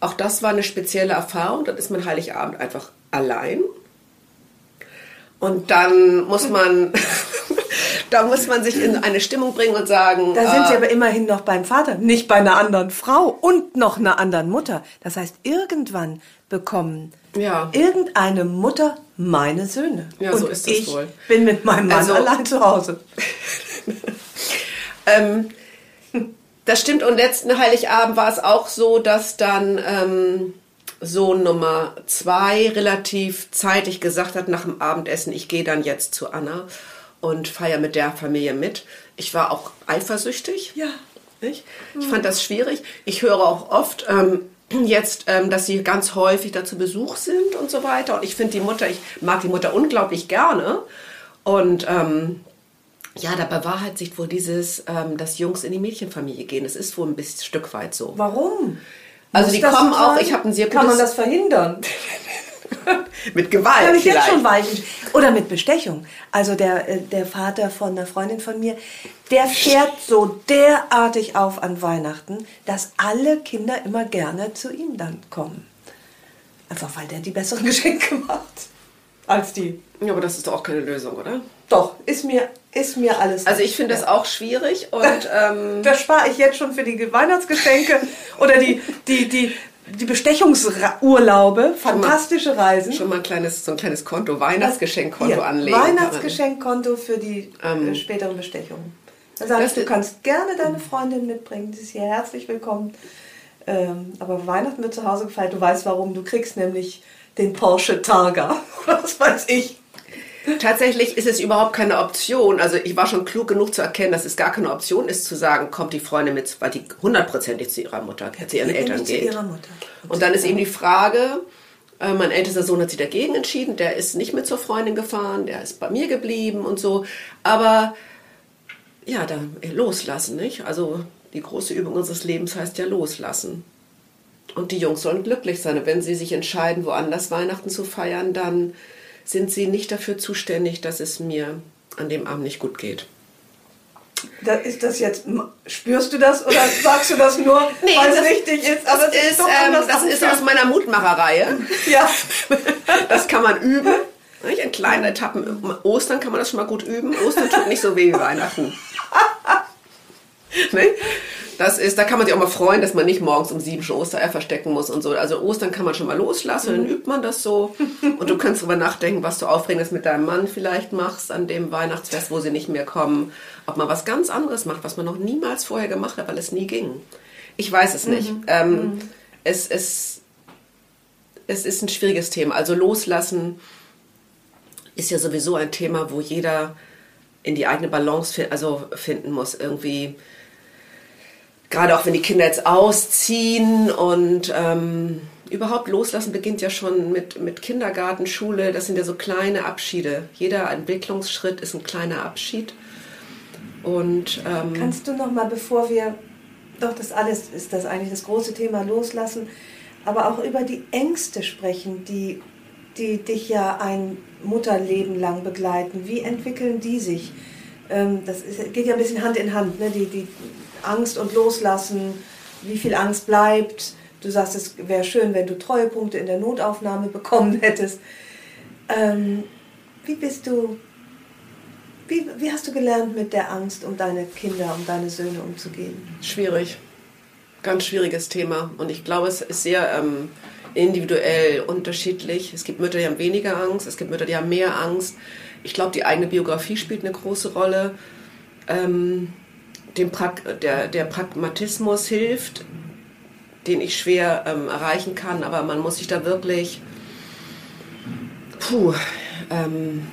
auch das war eine spezielle Erfahrung. Dann ist man Heiligabend einfach allein. Und dann muss man, da muss man sich in eine Stimmung bringen und sagen, Da sind äh, sie aber immerhin noch beim Vater, nicht bei einer anderen Frau und noch einer anderen Mutter. Das heißt, irgendwann bekommen Ja. irgendeine Mutter meine Söhne. Ja, und so ist das ich wohl. bin mit meinem Mann Also- allein zu Hause. Ähm, das stimmt. Und letzten Heiligabend war es auch so, dass dann ähm, Sohn Nummer zwei relativ zeitig gesagt hat nach dem Abendessen, ich gehe dann jetzt zu Anna. und feiere mit der Familie mit. Ich war auch eifersüchtig. Ja. Nicht? Ich fand das schwierig. Ich höre auch oft ähm, jetzt, ähm, dass sie ganz häufig da zu Besuch sind und so weiter. Und ich finde die Mutter, ich mag die Mutter unglaublich gerne. Und ähm, ja, da bewahrheitet sich wohl dieses, ähm, dass Jungs in die Mädchenfamilie gehen. Es ist wohl ein bisschen Stück weit so. Warum? Also Muss die das kommen auch, ich habe ein sehr Kann man gutes- das verhindern? Mit Gewalt Kann ich jetzt schon weichen. Oder mit Bestechung. Also der, äh, der Vater von einer Freundin von mir, der fährt so derartig auf an Weihnachten, dass alle Kinder immer gerne zu ihm dann kommen. Einfach weil der die besseren Geschenke macht als die. Ja, aber das ist doch auch keine Lösung, oder? Doch, ist mir, ist mir alles. Also ich finde das auch schwierig und ähm, Da spare ich jetzt schon für die Weihnachtsgeschenke oder die, die, die, die Bestechungsurlaube, fantastische Reisen. schon mal ein kleines, so ein kleines Konto, Weihnachtsgeschenkkonto anlegen. Weihnachtsgeschenkkonto für die Ähm, äh, späteren Bestechungen. Da sage ich, das du kannst gerne deine Freundin mitbringen, die ist hier herzlich willkommen. Ähm, aber Weihnachten wird zu Hause gefeiert, du weißt warum, du kriegst nämlich den Porsche Targa. Was weiß ich. Tatsächlich ist es überhaupt keine Option. Also ich war schon klug genug zu erkennen, dass es gar keine Option ist, zu sagen, kommt die Freundin mit, weil die hundertprozentig zu ihrer Mutter, zu ihren Eltern geht. ihrer Mutter. Und dann ist eben die Frage, äh, mein ältester Sohn hat sich dagegen entschieden, der ist nicht mit zur Freundin gefahren, der ist bei mir geblieben und so. Aber ja, dann loslassen, nicht? Also die große Übung unseres Lebens heißt ja loslassen. Und die Jungs sollen glücklich sein. Und wenn sie sich entscheiden, woanders Weihnachten zu feiern, dann sind sie nicht dafür zuständig, dass es mir an dem Abend nicht gut geht. Da ist das jetzt, spürst du das oder sagst du das nur, weil es das- richtig ist? Aber Das ist, doch ähm, das ist aus meiner Mutmacherreihe. Ja. Das kann man üben. Nicht? In kleinen Etappen. Ostern kann man das schon mal gut üben. Ostern tut nicht so weh wie Weihnachten. Ne? Das ist, da kann man sich auch mal freuen, dass man nicht morgens um sieben schon Ostereier verstecken muss und so. Also Ostern kann man schon mal loslassen, dann übt man das so. Und du kannst darüber nachdenken, was du Aufregendes mit deinem Mann vielleicht machst an dem Weihnachtsfest, wo sie nicht mehr kommen. Ob man was ganz anderes macht, was man noch niemals vorher gemacht hat, weil es nie ging. Ich weiß es nicht. Ähm, es, es, es ist ein schwieriges Thema. Also loslassen ist ja sowieso ein Thema, wo jeder in die eigene Balance also finden muss. Irgendwie, gerade auch wenn die Kinder jetzt ausziehen und ähm, überhaupt loslassen beginnt ja schon mit, mit Kindergarten, Schule. Das sind ja so kleine Abschiede. Jeder Entwicklungsschritt ist ein kleiner Abschied. Und ähm, Kannst du noch mal, bevor wir, doch das alles ist das eigentlich das große Thema loslassen, aber auch über die Ängste sprechen, die, die dich ja ein Mutterleben lang begleiten. Wie entwickeln die sich? Ähm, das geht ja ein bisschen Hand in Hand, ne? die, die Angst und Loslassen, wie viel Angst bleibt. Du sagst, es wäre schön, wenn du Treuepunkte in der Notaufnahme bekommen hättest. Ähm, wie bist du wie, wie hast du gelernt, mit der Angst um deine Kinder, um deine Söhne umzugehen? Schwierig. Ganz schwieriges Thema. Und ich glaube, es ist sehr ähm, individuell unterschiedlich. Es gibt Mütter, die haben weniger Angst, es gibt Mütter, die haben mehr Angst. Ich glaube, die eigene Biografie spielt eine große Rolle. Ähm, dem Prag der, der Pragmatismus hilft, den ich schwer ähm, erreichen kann, aber man muss sich da wirklich. Puh. Ähm,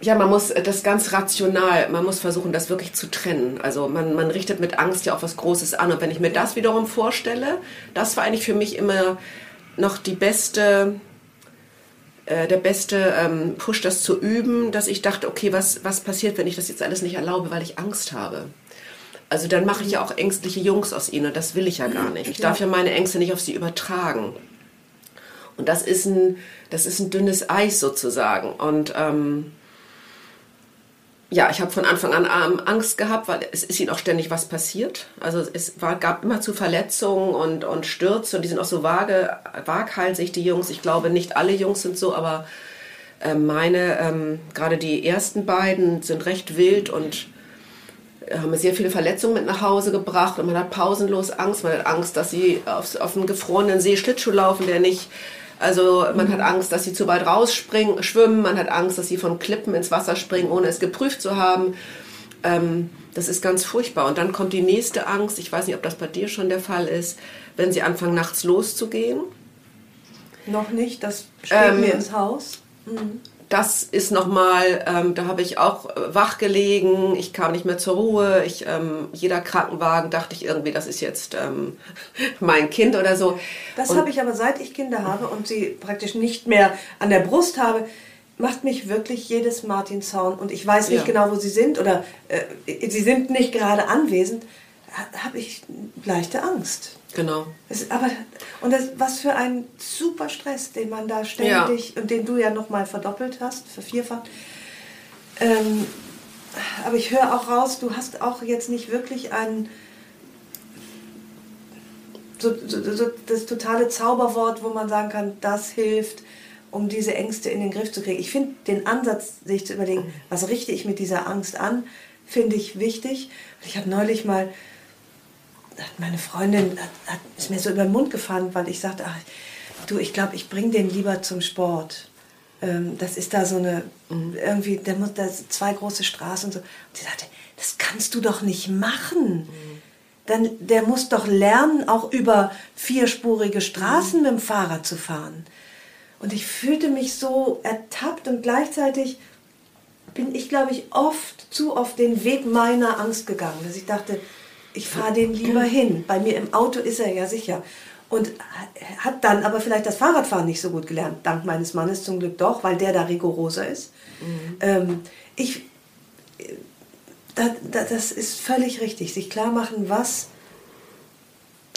ja, man muss das ganz rational, man muss versuchen, das wirklich zu trennen. Also man, man richtet mit Angst ja auch was Großes an. Und wenn ich mir das wiederum vorstelle, das war eigentlich für mich immer noch die beste, der beste ähm, Push, das zu üben, dass ich dachte, okay, was, was passiert, wenn ich das jetzt alles nicht erlaube, weil ich Angst habe? Also dann mache ich ja auch ängstliche Jungs aus ihnen und das will ich ja gar nicht. Ich darf ja meine Ängste nicht auf sie übertragen. Und das ist ein, das ist ein dünnes Eis sozusagen. Und ähm, ja, ich habe von Anfang an ähm, Angst gehabt, weil es ist ihnen auch ständig was passiert. Also es war, gab immer zu Verletzungen und, und Stürze und die sind auch so vage, waghalsig, die Jungs. Ich glaube, nicht alle Jungs sind so, aber äh, meine, ähm, gerade die ersten beiden sind recht wild und äh, haben sehr viele Verletzungen mit nach Hause gebracht und man hat pausenlos Angst. Man hat Angst, dass sie auf, auf einen gefrorenen See Schlittschuh laufen, der nicht also man hat Angst, dass sie zu weit rausspringen, schwimmen. Man hat Angst, dass sie von Klippen ins Wasser springen, ohne es geprüft zu haben. Ähm, das ist ganz furchtbar. Und dann kommt die nächste Angst. Ich weiß nicht, ob das bei dir schon der Fall ist, wenn sie anfangen, nachts loszugehen. Noch nicht, das steht Ähm, mir ins Haus. Mhm. Das ist nochmal, ähm, da habe ich auch äh, wach gelegen, ich kam nicht mehr zur Ruhe, ich, ähm, jeder Krankenwagen dachte ich irgendwie, das ist jetzt ähm, mein Kind oder so. Das habe ich aber seit ich Kinder habe und sie praktisch nicht mehr an der Brust habe, macht mich wirklich jedes Martinshorn und ich weiß nicht ja. genau, wo sie sind oder äh, sie sind nicht gerade anwesend, habe ich leichte Angst. Genau. Das, aber, und das, was für ein super Stress, den man da ständig ja. und den du ja nochmal verdoppelt hast, vervierfacht. Ähm, aber ich höre auch raus, du hast auch jetzt nicht wirklich ein so, so, so, das totale Zauberwort, wo man sagen kann, das hilft, um diese Ängste in den Griff zu kriegen. Ich finde den Ansatz, sich zu überlegen, was richte ich mit dieser Angst an, finde ich wichtig. Ich habe neulich mal hat meine Freundin, hat, hat, ist mir so über den Mund gefahren, weil ich sagte, ach, du, ich glaube, ich bringe den lieber zum Sport. Ähm, das ist da so eine, irgendwie, der muss da zwei große Straßen und so. Und sie sagte, das kannst du doch nicht machen. Dann, der muss doch lernen, auch über vierspurige Straßen mit dem Fahrrad zu fahren. Und ich fühlte mich so ertappt und gleichzeitig bin ich, glaube ich, oft, zu oft den Weg meiner Angst gegangen, dass ich dachte, ich fahre den lieber hin. Bei mir im Auto ist er ja sicher. Und hat dann aber vielleicht das Fahrradfahren nicht so gut gelernt, dank meines Mannes zum Glück doch, weil der da rigoroser ist. Mhm. Ähm, ich, da, da, das ist völlig richtig, sich klar machen, was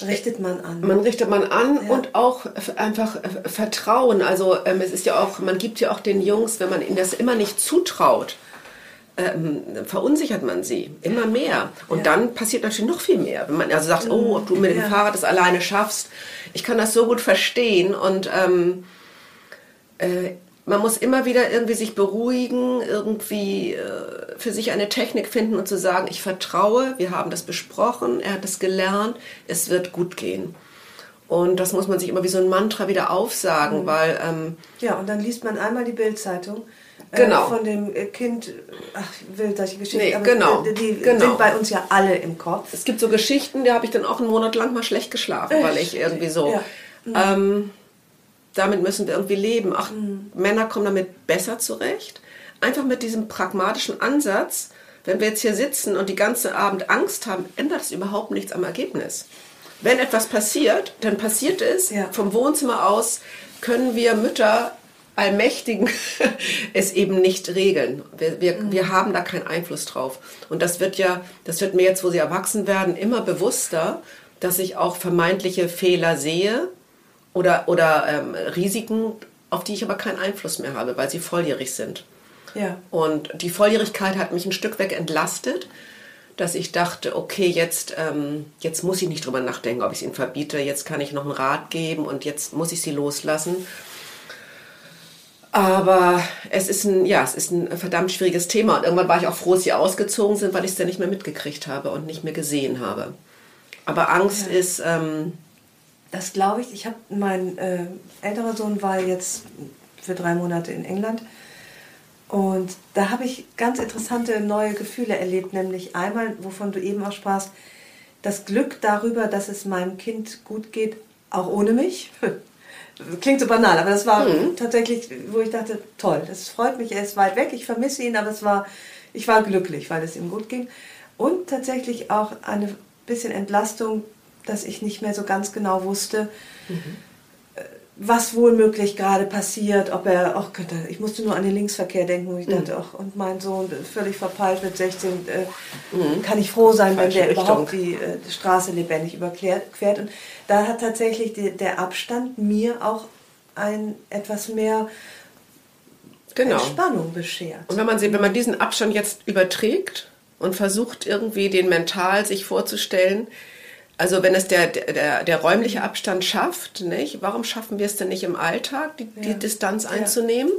richtet man an. Man richtet man an ja. und auch einfach Vertrauen. Also ähm, es ist ja auch, man gibt ja auch den Jungs, wenn man ihnen das immer nicht zutraut, ähm, verunsichert man sie immer mehr. Und ja. dann passiert natürlich noch viel mehr. Wenn man also sagt, oh, ob du mit dem Fahrrad das alleine schaffst. Ich kann das so gut verstehen und ähm, äh, man muss immer wieder irgendwie sich beruhigen, irgendwie äh, für sich eine Technik finden und zu sagen, ich vertraue, wir haben das besprochen, er hat es gelernt, es wird gut gehen. Und das muss man sich immer wie so ein Mantra wieder aufsagen, mhm. weil... Ähm, ja, und dann liest man einmal die Bildzeitung genau. Äh, von dem äh, Kind, ach, ich will solche Geschichten, nee, genau, die, genau. sind bei uns ja alle im Kopf. Es gibt so Geschichten, da habe ich dann auch einen Monat lang mal schlecht geschlafen, weil ich irgendwie so, ja. mhm. ähm, damit müssen wir irgendwie leben. Ach, mhm. Männer kommen damit besser zurecht. Einfach mit diesem pragmatischen Ansatz, wenn wir jetzt hier sitzen und die ganze Abend Angst haben, ändert es überhaupt nichts am Ergebnis. Wenn etwas passiert, dann passiert es. Ja. Vom Wohnzimmer aus können wir Mütter Allmächtigen es eben nicht regeln. Wir, wir, mhm. wir haben da keinen Einfluss drauf. Und das wird ja, das wird mir jetzt, wo sie erwachsen werden, immer bewusster, dass ich auch vermeintliche Fehler sehe oder, oder ähm, Risiken, auf die ich aber keinen Einfluss mehr habe, weil sie volljährig sind. Ja. Und die Volljährigkeit hat mich ein Stück weg entlastet, dass ich dachte, okay, jetzt, ähm, jetzt muss ich nicht drüber nachdenken, ob ich es ihnen verbiete, jetzt kann ich noch einen Rat geben und jetzt muss ich sie loslassen aber es ist ein, ja, es ist ein verdammt schwieriges Thema. Und irgendwann war ich auch froh, dass sie ausgezogen sind, weil ich es dann nicht mehr mitgekriegt habe und nicht mehr gesehen habe. Aber Angst ja. ist. Ähm, das glaube ich. Ich habe mein äh, älterer Sohn war jetzt für drei Monate in England. Und da habe ich ganz interessante neue Gefühle erlebt, nämlich einmal, wovon du eben auch sprachst, das Glück darüber, dass es meinem Kind gut geht, auch ohne mich. Klingt so banal, aber das war mhm. tatsächlich, wo ich dachte, toll, das freut mich, er ist weit weg, ich vermisse ihn, aber es war, ich war glücklich, weil es ihm gut ging. Und tatsächlich auch eine bisschen Entlastung, dass ich nicht mehr so ganz genau wusste, mhm was wohl möglich gerade passiert, ob er, ach könnte, ich musste nur an den Linksverkehr denken, ich dachte, ach, und mein Sohn völlig verpeilt mit 16, äh, mhm. kann ich froh sein, Falsche wenn der Richtung. überhaupt die, äh, die, Straße lebendig überquert. Und da hat tatsächlich die, der Abstand mir auch ein etwas mehr genau. Entspannung beschert. Und wenn man, wenn man diesen Abstand jetzt überträgt und versucht irgendwie den mental sich vorzustellen, also wenn es der, der, der räumliche Abstand schafft, nicht? warum schaffen wir es denn nicht im Alltag, die, ja. die Distanz einzunehmen?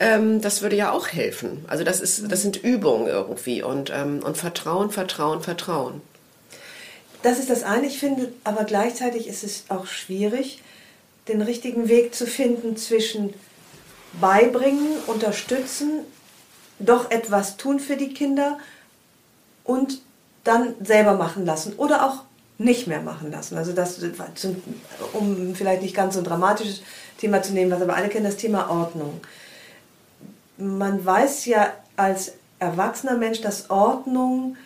Ja. Ähm, das würde ja auch helfen. Also das, ist, das sind Übungen irgendwie und, ähm, und Vertrauen, Vertrauen, Vertrauen. Das ist das eine, ich finde, aber gleichzeitig ist es auch schwierig, den richtigen Weg zu finden zwischen beibringen, unterstützen, doch etwas tun für die Kinder und dann selber machen lassen oder auch nicht mehr machen lassen. Also das, um vielleicht nicht ganz so ein dramatisches Thema zu nehmen, was aber alle kennen, das Thema Ordnung. man weiß ja als erwachsener Mensch, dass Ordnung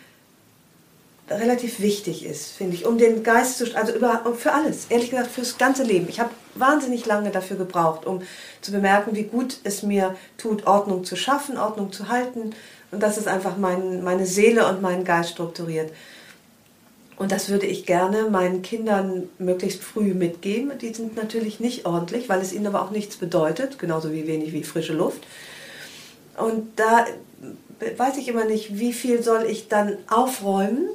relativ wichtig ist, finde ich, um den Geist zu, also über, für alles, ehrlich gesagt, fürs ganze Leben. Ich habe wahnsinnig lange dafür gebraucht, um zu bemerken, wie gut es mir tut, Ordnung zu schaffen, Ordnung zu halten und dass es einfach mein, meine Seele und meinen Geist strukturiert. Und das würde ich gerne meinen Kindern möglichst früh mitgeben. Die sind natürlich nicht ordentlich, weil es ihnen aber auch nichts bedeutet, genauso wie wenig wie frische Luft. Und da weiß ich immer nicht, wie viel soll ich dann aufräumen,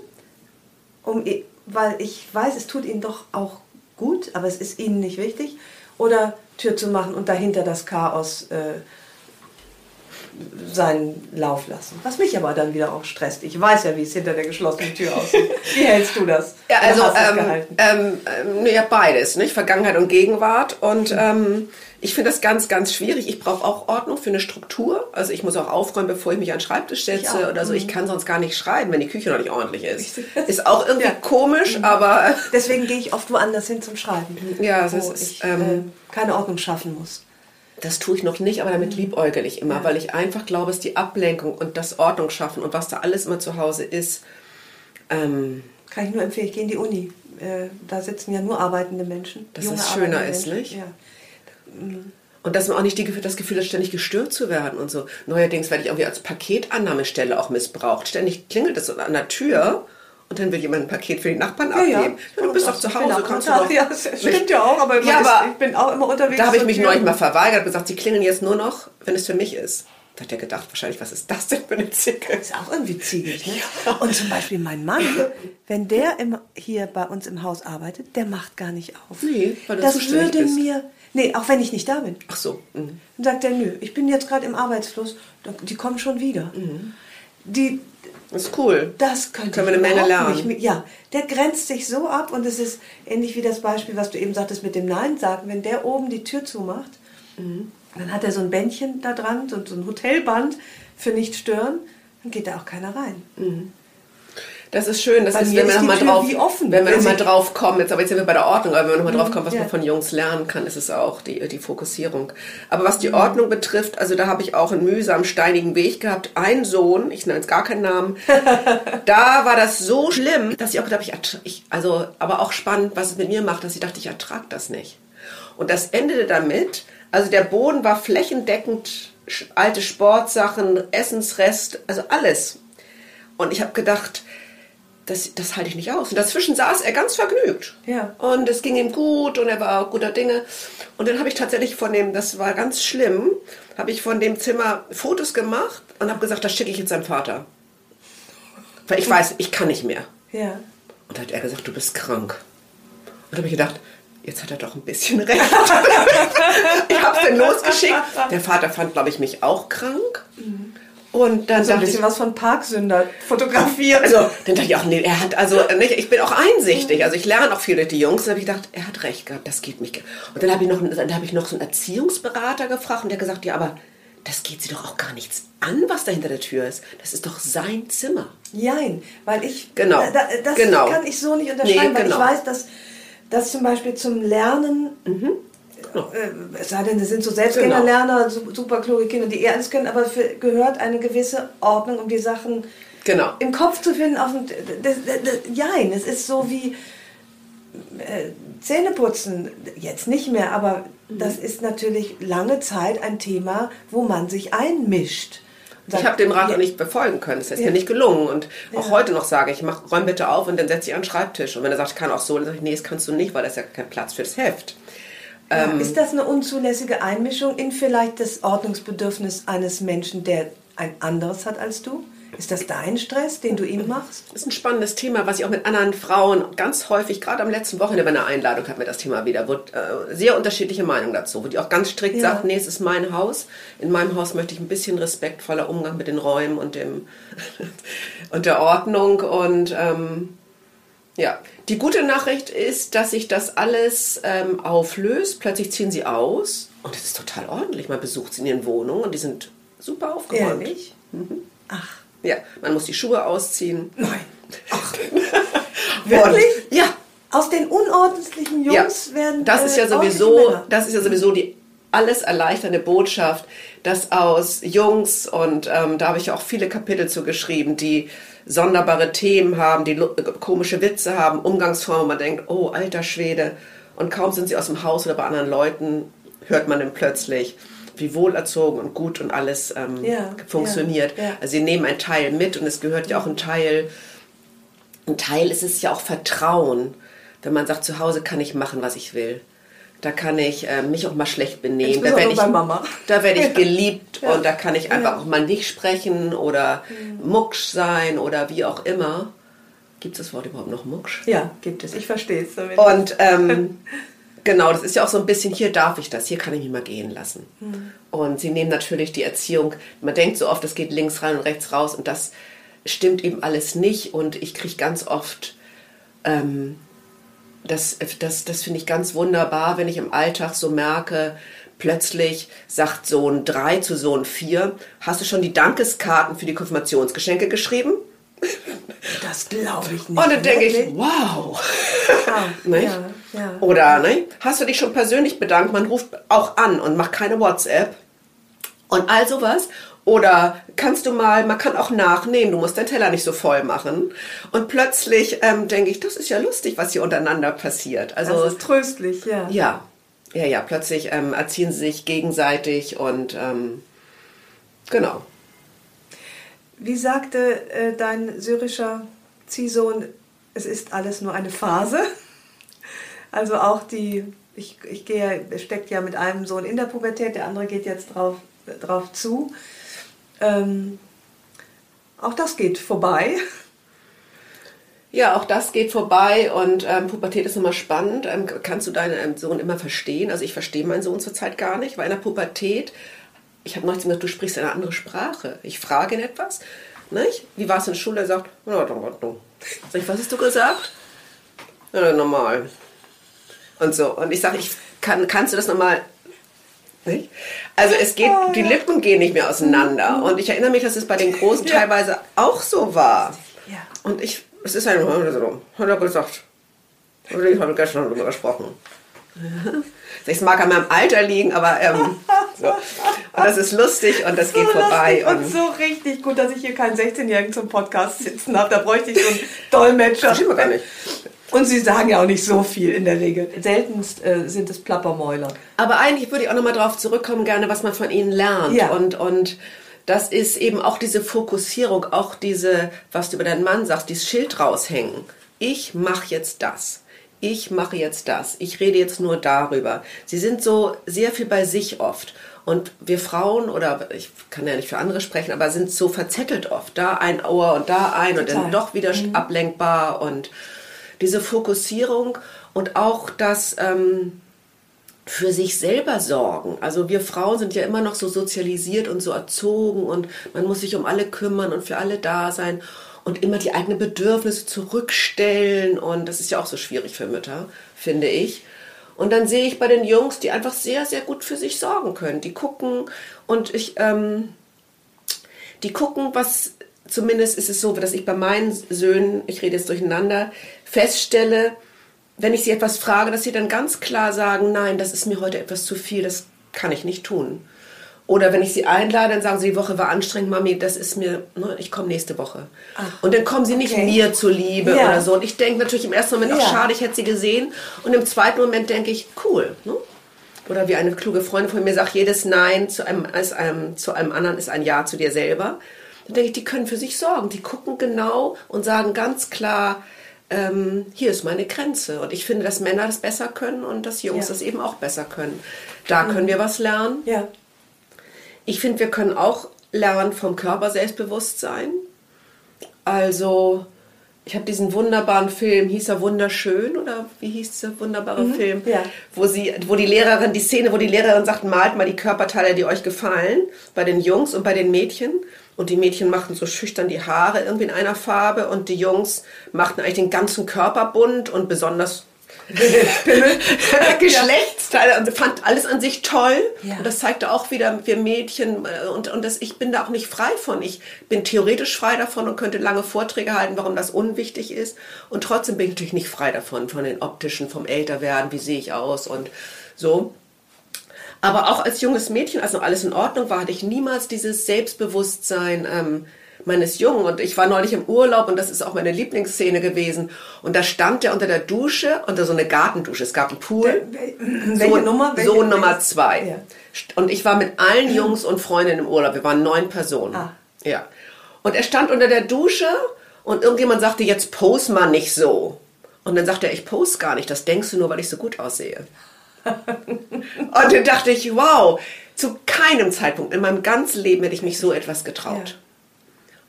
um, weil ich weiß, es tut ihnen doch auch gut, aber es ist ihnen nicht wichtig. Oder Tür zu machen und dahinter das Chaos äh, seinen Lauf lassen. Was mich aber dann wieder auch stresst. Ich weiß ja, wie es hinter der geschlossenen Tür aussieht. Wie hältst du das? Ja, also ähm, ähm, ähm, ja, beides, nicht? Vergangenheit und Gegenwart. Und mhm. ähm, ich finde das ganz, ganz schwierig. Ich brauche auch Ordnung für eine Struktur. Also ich muss auch aufräumen, bevor ich mich an den Schreibtisch setze oder so. Ich mhm. kann sonst gar nicht schreiben, wenn die Küche noch nicht ordentlich ist. Ist auch irgendwie ja. komisch, mhm. aber... Deswegen gehe ich oft woanders hin zum Schreiben. Ja, das ist... Ich, ähm, äh, keine Ordnung schaffen muss. Das tue ich noch nicht, aber damit liebäugel ich immer, ja. weil ich einfach glaube, dass die Ablenkung und das Ordnung schaffen und was da alles immer zu Hause ist. Ähm, Kann ich nur empfehlen, ich gehe in die Uni. Äh, da sitzen ja nur arbeitende Menschen. Dass es schöner ist, nicht? Ja. Und dass man auch nicht die, das Gefühl hat, ständig gestört zu werden und so. Neuerdings werde ich irgendwie als Paketannahmestelle auch missbraucht. Ständig klingelt es an der Tür und dann will jemand ein Paket für die Nachbarn abgeben. Ja, ja. du bist doch zu Hause, kannst du doch. Ja, das stimmt ja auch, aber, ja, aber ich bin auch immer unterwegs. Da habe ich mich neulich mal verweigert und gesagt, sie klingeln jetzt nur noch, wenn es für mich ist. Da hat er gedacht, wahrscheinlich, was ist das denn für eine Zicke? Ist auch irgendwie ziegig, ne? Ja. Und zum Beispiel mein Mann, wenn der im, hier bei uns im Haus arbeitet, der macht gar nicht auf. Nee, weil du Das würde bist. mir, nee, auch wenn ich nicht da bin. Ach so. Mhm. Dann sagt er, nö, ich bin jetzt gerade im Arbeitsfluss, die kommen schon wieder. Mhm. Die, das ist cool. Das könnte Können wir eine Menge lernen. Nicht, ja, der grenzt sich so ab und es ist ähnlich wie das Beispiel, was du eben sagtest mit dem Nein sagen. Wenn der oben die Tür zumacht, mhm. dann hat er so ein Bändchen da dran, so, so ein Hotelband für nicht stören, dann geht da auch keiner rein. Mhm. Das ist schön, das bei ist, wenn wir nochmal drauf, offen, wenn wir noch mal drauf kommen, jetzt, aber jetzt sind wir bei der Ordnung, aber wenn wir nochmal drauf kommen, was ja. man von Jungs lernen kann, ist es auch die, die Fokussierung. Aber was die. Ordnung betrifft, also da habe ich auch einen mühsamen, steinigen Weg gehabt. Ein Sohn, ich nenne jetzt gar keinen Namen, da war das so schlimm, dass ich auch gedacht habe, ich, ich, also, aber auch spannend, was es mit mir macht, dass ich dachte, ich ertrage das nicht. Und das endete damit, also der Boden war flächendeckend alte Sportsachen, Essensrest, also alles. Und ich habe gedacht, das, das halte ich nicht aus. Und dazwischen saß er ganz vergnügt. Ja. Und es ging ihm gut und er war guter Dinge. Und dann habe ich tatsächlich von dem, das war ganz schlimm, habe ich von dem Zimmer Fotos gemacht und habe gesagt, das schicke ich jetzt seinem Vater. Weil ich weiß, ich kann nicht mehr. Ja. Und da hat er gesagt, du bist krank. Und da habe ich gedacht, jetzt hat er doch ein bisschen recht. ich habe es dann losgeschickt. Der Vater fand, glaube ich, mich auch krank. Mhm. Und dann also ein bisschen ich, was von Parksünder fotografiert. Also dann dachte ich auch, nee, er hat also nicht, ich bin auch einsichtig. Also ich lerne auch viel durch die Jungs. Da habe ich gedacht, er hat recht gehabt, das geht mich. Und dann habe ich noch, dann habe ich noch so einen Erziehungsberater gefragt und der gesagt, ja, aber das geht sie doch auch gar nichts an, was da hinter der Tür ist. Das ist doch sein Zimmer. Nein, weil ich genau, da, das genau. kann ich so nicht unterscheiden, nee, genau. weil ich weiß, dass das zum Beispiel zum Lernen mhm. Äh, es sei denn, das sind so Selbstgängerlerner, genau. super kluge Kinder, die eh alles können, aber für, gehört eine gewisse Ordnung, um die Sachen genau. im Kopf zu finden. Auf dem, das, das, das, jein, es ist so wie äh, Zähneputzen, jetzt nicht mehr, aber mhm. das ist natürlich lange Zeit ein Thema, wo man sich einmischt. Sagt, ich habe dem Rat ja. nicht befolgen können. Es ist ja. mir nicht gelungen. Und auch ja. heute noch sage ich, mach, räum bitte auf und dann setze ich an den Schreibtisch. Und wenn er sagt, ich kann auch so, dann sage ich, nee, das kannst du nicht, weil das ist ja kein Platz für das Ähm, ist das eine unzulässige Einmischung in vielleicht das Ordnungsbedürfnis eines Menschen, der ein anderes hat als du? Ist das dein Stress, den du ihm machst? Das ist ein spannendes Thema, was ich auch mit anderen Frauen ganz häufig, gerade am letzten Wochenende bei einer Einladung hatten wir das Thema wieder, wo äh, sehr unterschiedliche Meinungen dazu, wo die auch ganz strikt ja. sagt, nee, es ist mein Haus. In meinem Haus möchte ich ein bisschen respektvoller Umgang mit den Räumen und dem und der Ordnung und ähm, ja, die gute Nachricht ist, dass sich das alles ähm, auflöst. Plötzlich ziehen sie aus und es ist total ordentlich. Man besucht sie in ihren Wohnungen und die sind super aufgeräumt. Ehrlich? Mhm. Ach. Ja, man muss die Schuhe ausziehen. Nein. Ach. Wirklich? Und, ja. Aus den unordentlichen Jungs ja. werden das ist ja äh, sowieso, das ist ja sowieso die alles erleichternde Botschaft, dass aus Jungs, und ähm, da habe ich auch viele Kapitel zu geschrieben, die sonderbare Themen haben, die komische Witze haben, Umgangsformen, man denkt, oh, alter Schwede. Und kaum sind sie aus dem Haus oder bei anderen Leuten, hört man dann plötzlich, wie wohlerzogen und gut und alles ähm, ja, funktioniert. Ja, ja. Also sie nehmen einen Teil mit und es gehört ja auch ein Teil, ein Teil ist es ja auch Vertrauen, wenn man sagt, zu Hause kann ich machen, was ich will. Da kann ich äh, mich auch mal schlecht benehmen. Da werde ich, da werd ich geliebt und da kann ich einfach auch mal nicht sprechen oder mhm. mucksch sein oder wie auch immer. Gibt es das Wort überhaupt noch mucksch? Ja, gibt es. Ich verstehe es. Und ähm, Genau, das ist ja auch so ein bisschen, hier darf ich das, hier kann ich mich mal gehen lassen. Mhm. Und sie nehmen natürlich die Erziehung, man denkt so oft, es geht links rein und rechts raus und das stimmt eben alles nicht. Und ich kriege ganz oft, ähm, das, das, das finde ich ganz wunderbar, wenn ich im Alltag so merke, plötzlich sagt Sohn 3 zu Sohn 4, hast du schon die Dankeskarten für die Konfirmationsgeschenke geschrieben? Das glaube ich nicht. Und dann denke ich, wow. Ah, ja, ja. Oder ne? hast du dich schon persönlich bedankt? Man ruft auch an und macht keine WhatsApp und all sowas. Oder kannst du mal, man kann auch nachnehmen, du musst deinen Teller nicht so voll machen. Und plötzlich ähm, denke ich, das ist ja lustig, was hier untereinander passiert. Also, das ist tröstlich, ja. Ja, ja, ja, plötzlich ähm, erziehen sie sich gegenseitig und ähm, genau. Wie sagte äh, dein syrischer Ziehsohn, es ist alles nur eine Phase? Also auch die, ich, ich gehe, steckt ja mit einem Sohn in der Pubertät, der andere geht jetzt drauf, drauf zu. Ähm, auch das geht vorbei. Ja, auch das geht vorbei und ähm, Pubertät ist immer spannend. Ähm, kannst du deinen ähm, Sohn immer verstehen? Also ich verstehe meinen Sohn zurzeit gar nicht, weil in der Pubertät, ich habe neulich gesagt, du sprichst eine andere Sprache. Ich frage ihn etwas, nicht? wie war es in der Schule? Er sagt, in Ordnung. Sag ich, was hast du gesagt? Ja, normal und so. Und ich sage, ich kann, kannst du das nochmal nicht? Also es geht, die Lippen gehen nicht mehr auseinander. Und ich erinnere mich, dass es bei den Großen ja. teilweise auch so war. Ja. Und ich, es ist ein, hat er gesagt, ich habe gestern darüber gesprochen. Es mag an meinem Alter liegen, aber ähm, so. Und das ist lustig und das so geht vorbei. Und, und, so richtig gut, dass ich hier keinen 16-Jährigen zum Podcast sitzen habe. Da bräuchte ich so einen Dolmetscher. Das gar nicht. Und sie sagen ja auch nicht so viel in der Regel. Seltenst äh, sind es Plappermäuler. Aber eigentlich würde ich auch nochmal darauf zurückkommen, gerne, was man von ihnen lernt. Ja. Und, und das ist eben auch diese Fokussierung, auch diese, was du über deinen Mann sagst, dieses Schild raushängen. Ich mache jetzt das. Ich mache jetzt das. Ich rede jetzt nur darüber. Sie sind so sehr viel bei sich oft. Und wir Frauen, oder ich kann ja nicht für andere sprechen, aber sind so verzettelt oft. Da ein Ohr und da ein Total. und dann doch wieder mhm. ablenkbar und diese Fokussierung und auch das ähm, für sich selber sorgen. Also wir Frauen sind ja immer noch so sozialisiert und so erzogen und man muss sich um alle kümmern und für alle da sein und immer die eigenen Bedürfnisse zurückstellen und das ist ja auch so schwierig für Mütter, finde ich. Und dann sehe ich bei den Jungs, die einfach sehr, sehr gut für sich sorgen können. Die gucken und ich, ähm, die gucken, was zumindest ist es so, dass ich bei meinen Söhnen, ich rede jetzt durcheinander, feststelle, wenn ich sie etwas frage, dass sie dann ganz klar sagen, nein, das ist mir heute etwas zu viel, das kann ich nicht tun. Oder wenn ich sie einlade, dann sagen sie, die Woche war anstrengend, Mami, das ist mir, ne, ich komme nächste Woche. Ach, und dann kommen sie nicht okay. mir zuliebe ja. oder so. Und ich denke natürlich im ersten Moment, ach ja. schade, ich hätte sie gesehen. Und im zweiten Moment denke ich, cool. Ne? Oder wie eine kluge Freundin von mir sagt, jedes Nein zu einem, einem, zu einem anderen ist ein Ja zu dir selber. Dann denke ich, die können für sich sorgen. Die gucken genau und sagen ganz klar, ähm, hier ist meine Grenze. Und ich finde, dass Männer das besser können und dass Jungs ja. das eben auch besser können. Da mhm. können wir was lernen. Ja. Ich finde, wir können auch lernen vom Körper Selbstbewusstsein. Also, ich habe diesen wunderbaren Film, hieß er Wunderschön oder wie hieß der wunderbare mhm, Film? Ja. Wo, sie, wo die Lehrerin, die Szene, wo die Lehrerin sagt, malt mal die Körperteile, die euch gefallen, bei den Jungs und bei den Mädchen. Und die Mädchen machten so schüchtern die Haare irgendwie in einer Farbe und die Jungs machten eigentlich den ganzen Körper bunt und besonders Geschlechtsteile und fand alles an sich toll. Ja. Und das zeigte auch wieder, wir Mädchen, äh, und, und das, ich bin da auch nicht frei von. Ich bin theoretisch frei davon und könnte lange Vorträge halten, warum das unwichtig ist. Und trotzdem bin ich natürlich nicht frei davon, von den optischen, vom Älterwerden, wie sehe ich aus und so. Aber auch als junges Mädchen, als noch alles in Ordnung war, hatte ich niemals dieses Selbstbewusstsein ähm, meines Jungen. Und ich war neulich im Urlaub und das ist auch meine Lieblingsszene gewesen. Und da stand er unter der Dusche, unter so eine Gartendusche. Es gab einen Pool. Welche so, Nummer? Welche, so Nummer welche? zwei. Ja. Und ich war mit allen Jungs und Freundinnen im Urlaub. Wir waren neun Personen. Ah. Ja. Und er stand unter der Dusche und irgendjemand sagte, jetzt pose mal nicht so. Und dann sagte er, ich pose gar nicht, das denkst du nur, weil ich so gut aussehe. und dann dachte ich, wow, zu keinem Zeitpunkt in meinem ganzen Leben hätte ich mich so etwas getraut.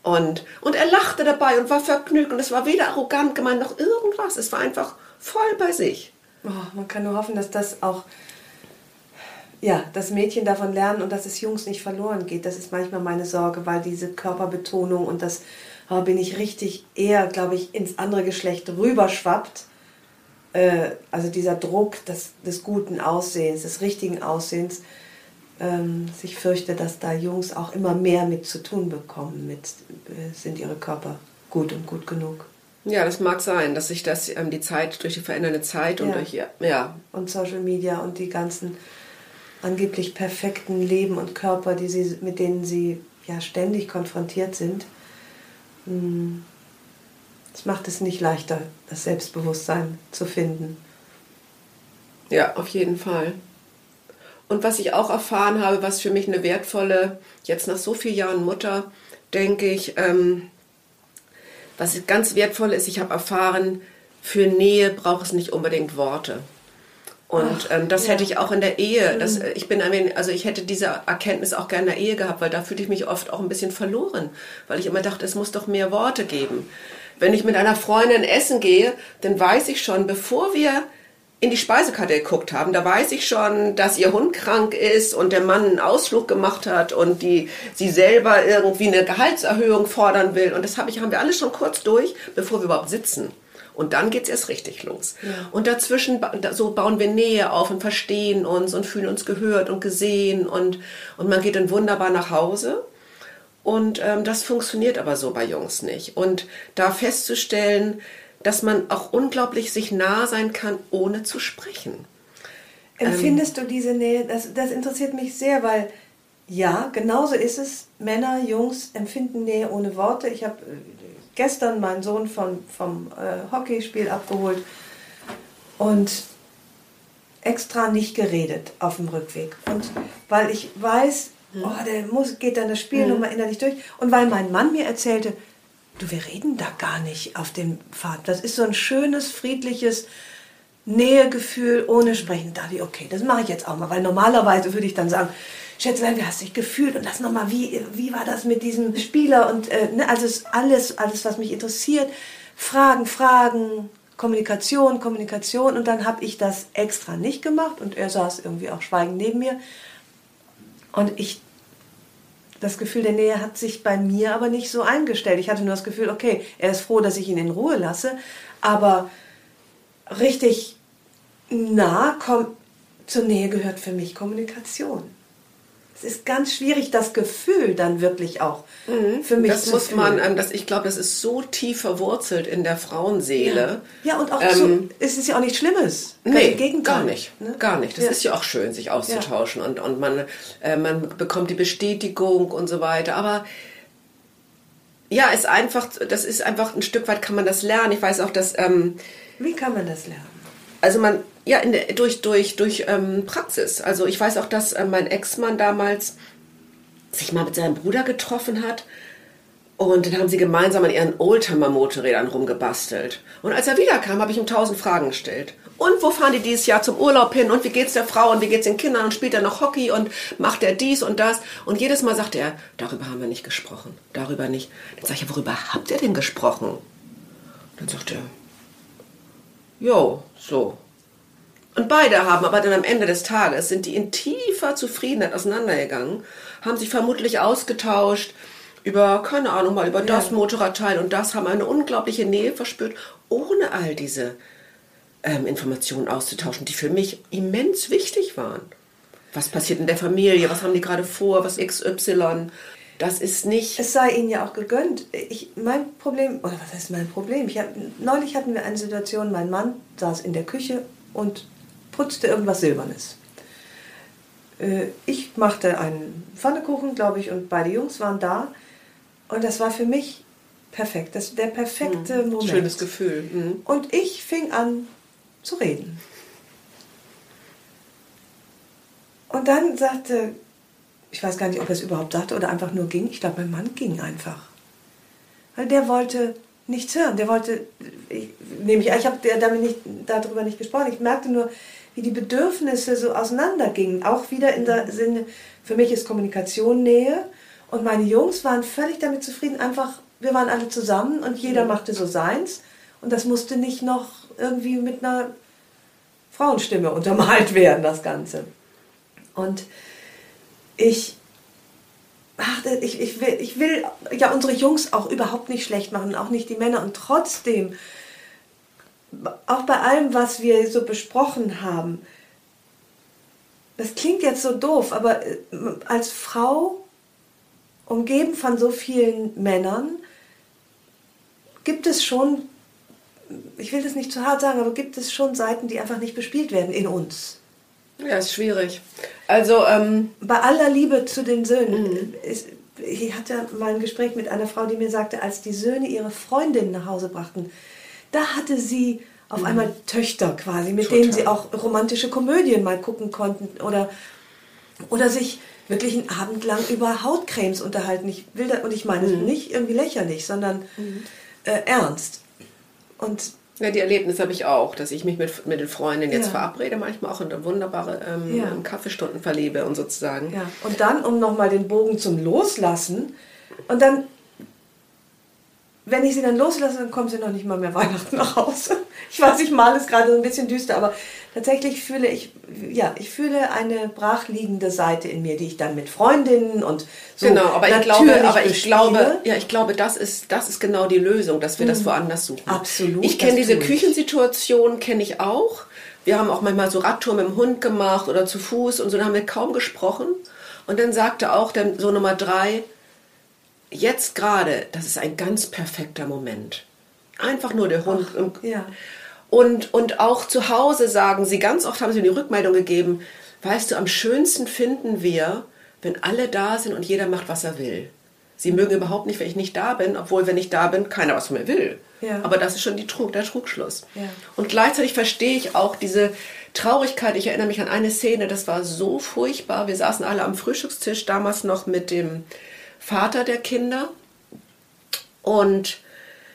Und, und er lachte dabei und war vergnügt und es war weder arrogant gemeint noch irgendwas. Es war einfach voll bei sich. Oh, man kann nur hoffen, dass das auch, ja, das Mädchen davon lernen und dass es Jungs nicht verloren geht. Das ist manchmal meine Sorge, weil diese Körperbetonung und das oh, bin ich richtig eher, glaube ich, ins andere Geschlecht rüberschwappt. Äh, also dieser Druck des, des guten Aussehens, des richtigen Aussehens. Ähm, ich fürchte, dass da Jungs auch immer mehr mit zu tun bekommen, mit äh, sind ihre Körper gut und gut genug. Ja, das mag sein, dass sich das ähm, die Zeit durch die verändernde Zeit und Ja. durch ja, ja, und Social Media und die ganzen angeblich perfekten Leben und Körper, die sie, mit denen sie ja ständig konfrontiert sind, hm, das macht es nicht leichter, das Selbstbewusstsein zu finden. Ja, auf jeden Fall. Und was ich auch erfahren habe, was für mich eine wertvolle, jetzt nach so vielen Jahren Mutter, denke ich, ähm, was ganz wertvoll ist, ich habe erfahren, für Nähe braucht es nicht unbedingt Worte. Und ähm, das ja. hätte ich auch in der Ehe. Das, äh, ich bin also ich hätte diese Erkenntnis auch gerne in der Ehe gehabt, weil da fühlte ich mich oft auch ein bisschen verloren, weil ich immer dachte, es muss doch mehr Worte geben. Wenn ich mit einer Freundin essen gehe, dann weiß ich schon, bevor wir in die Speisekarte geguckt haben, da weiß ich schon, dass ihr Hund krank ist und der Mann einen Ausflug gemacht hat und die sie selber irgendwie eine Gehaltserhöhung fordern will. Und das habe ich, haben wir alles schon kurz durch, bevor wir überhaupt sitzen. Und dann geht's erst richtig los. Und dazwischen, so bauen wir Nähe auf und verstehen uns und fühlen uns gehört und gesehen und, und man geht dann wunderbar nach Hause. Und ähm, das funktioniert aber so bei Jungs nicht. Und da festzustellen, dass man auch unglaublich sich nah sein kann, ohne zu sprechen. Empfindest du diese Nähe? Das, das interessiert mich sehr, weil ja, genauso ist es. Männer, Jungs empfinden Nähe ohne Worte. Ich habe äh, gestern meinen Sohn von, vom äh, Hockeyspiel abgeholt und extra nicht geredet auf dem Rückweg. Und weil ich weiß, oh, der muss, geht dann das Spiel nochmal innerlich durch. Und weil mein Mann mir erzählte, du, wir reden da gar nicht auf dem Pfad. Das ist so ein schönes, friedliches Nähegefühl ohne Sprechen. Da dachte ich, okay, das mache ich jetzt auch mal. Weil normalerweise würde ich dann sagen, Schätzelein, wie hast du dich gefühlt? Und das nochmal, wie, wie war das mit diesem Spieler? Und äh, ne, also alles, alles, was mich interessiert. Fragen, Fragen, Kommunikation, Kommunikation. Und dann habe ich das extra nicht gemacht. Und er saß irgendwie auch schweigend neben mir. Und ich das Gefühl der Nähe hat sich bei mir aber nicht so eingestellt. Ich hatte nur das Gefühl, okay, er ist froh, dass ich ihn in Ruhe lasse, aber richtig nah komm, zur Nähe gehört für mich Kommunikation. Es ist ganz schwierig, das Gefühl dann wirklich auch für mich Mhm. Das zu muss fühlen. man, ähm, das, ich glaube, das ist so tief verwurzelt in der Frauenseele. Ja, und auch Ähm, so, es ist ja auch nichts Schlimmes. Ganz Nee, im Gegenteil, gar nicht. ne? Gar nicht. Das Ja. ist ja auch schön, sich auszutauschen und, und man, äh, man bekommt die Bestätigung und so weiter. Aber ja, ist einfach, das ist einfach ein Stück weit kann man das lernen. Ich weiß auch, dass, ähm, Wie kann man das lernen? also man, ja, der, durch, durch, durch ähm, Praxis. Also ich weiß auch, dass äh, mein Ex-Mann damals sich mal mit seinem Bruder getroffen hat. Und dann haben sie gemeinsam an ihren Oldtimer-Motorrädern rumgebastelt. Und als er wiederkam, habe ich ihm tausend Fragen gestellt. Und wo fahren die dieses Jahr zum Urlaub hin? Und wie geht's der Frau? Und wie geht's den Kindern? Und spielt er noch Hockey? Und macht er dies und das? Und jedes Mal sagte er, darüber haben wir nicht gesprochen. Darüber nicht. Dann sage ich, worüber habt ihr denn gesprochen? Dann sagt er, jo, so. Und beide haben aber dann am Ende des Tages, sind die in tiefer Zufriedenheit auseinandergegangen, haben sich vermutlich ausgetauscht über, keine Ahnung, mal über das Motorradteil und das, haben eine unglaubliche Nähe verspürt, ohne all diese ähm, Informationen auszutauschen, die für mich immens wichtig waren. Was passiert in der Familie? Was haben die gerade vor? Was XY? Das ist nicht. Es sei ihnen ja auch gegönnt. Ich, mein Problem, oder was heißt mein Problem? Ich hab, neulich hatten wir eine Situation, mein Mann saß in der Küche und putzte irgendwas Silbernes. äh, ich machte einen Pfannekuchen, glaube ich, und beide Jungs waren da. Und das war für mich perfekt. Das der perfekte Mhm. Moment. Schönes Gefühl. Mhm. Und ich fing an zu reden. Und dann sagte, ich weiß gar nicht, ob er es überhaupt sagte oder einfach nur ging. Ich glaube, mein Mann ging einfach. Weil der wollte nichts hören. Der wollte, ich, nämlich, ich habe damit nicht, darüber nicht gesprochen. Ich merkte nur, wie die Bedürfnisse so auseinandergingen. Auch wieder in der Sinne, für mich ist Kommunikation Nähe. Und meine Jungs waren völlig damit zufrieden, einfach, wir waren alle zusammen und jeder machte so seins. Und das musste nicht noch irgendwie mit einer Frauenstimme untermalt werden, das Ganze. Und ich, ach, ich, ich, will, ich will ja unsere Jungs auch überhaupt nicht schlecht machen, auch nicht die Männer. Und trotzdem, auch bei allem, was wir so besprochen haben, das klingt jetzt so doof, aber äh, als Frau, umgeben von so vielen Männern, gibt es schon, ich will das nicht zu hart sagen, aber gibt es schon Seiten, die einfach nicht bespielt werden in uns. Ja, ist schwierig. Also, ähm, Bei aller Liebe zu den Söhnen. Ist, ich hatte mal ein Gespräch mit einer Frau, die mir sagte, als die Söhne ihre Freundin nach Hause brachten, da hatte sie auf einmal Töchter quasi, mit denen sie auch romantische Komödien mal gucken konnten oder, oder sich wirklich einen Abend lang über Hautcremes unterhalten. Ich will da, und ich meine nicht irgendwie lächerlich, sondern äh, ernst. Und ja, die Erlebnisse habe ich auch, dass ich mich mit, mit den Freundinnen jetzt Ja. verabrede, manchmal auch eine wunderbare ähm, Ja. Kaffeestunden verlebe und sozusagen. Ja, und dann, um nochmal den Bogen zum Loslassen, und dann, wenn ich sie dann loslasse, dann kommen sie noch nicht mal mehr Weihnachten nach Hause. Ich weiß, ich male es gerade so ein bisschen düster, aber tatsächlich fühle ich, ja, ich fühle eine brachliegende Seite in mir, die ich dann mit Freundinnen und so Genau, aber ich glaube, aber ich bespiele. glaube, ja, ich glaube, das ist, das ist genau die Lösung, dass wir das woanders suchen. Mhm. Absolut, Ich kenne diese. Küchensituation, kenne ich auch. Wir haben auch manchmal so Radtour mit dem Hund gemacht oder zu Fuß und so, da haben wir kaum gesprochen. Und dann sagte auch dann so Nummer drei, jetzt gerade, das ist ein ganz perfekter Moment. Einfach nur der Hund. im- ja. Und, und auch zu Hause sagen sie, ganz oft haben sie mir die Rückmeldung gegeben, weißt du, am schönsten finden wir, wenn alle da sind und jeder macht, was er will. Sie mögen überhaupt nicht, wenn ich nicht da bin, obwohl, wenn ich da bin, keiner was von mir will. Ja. Aber das ist schon die Trug, der Trugschluss. Ja. Und gleichzeitig verstehe ich auch diese Traurigkeit. Ich erinnere mich an eine Szene, das war so furchtbar. Wir saßen alle am Frühstückstisch, damals noch mit dem Vater der Kinder. Und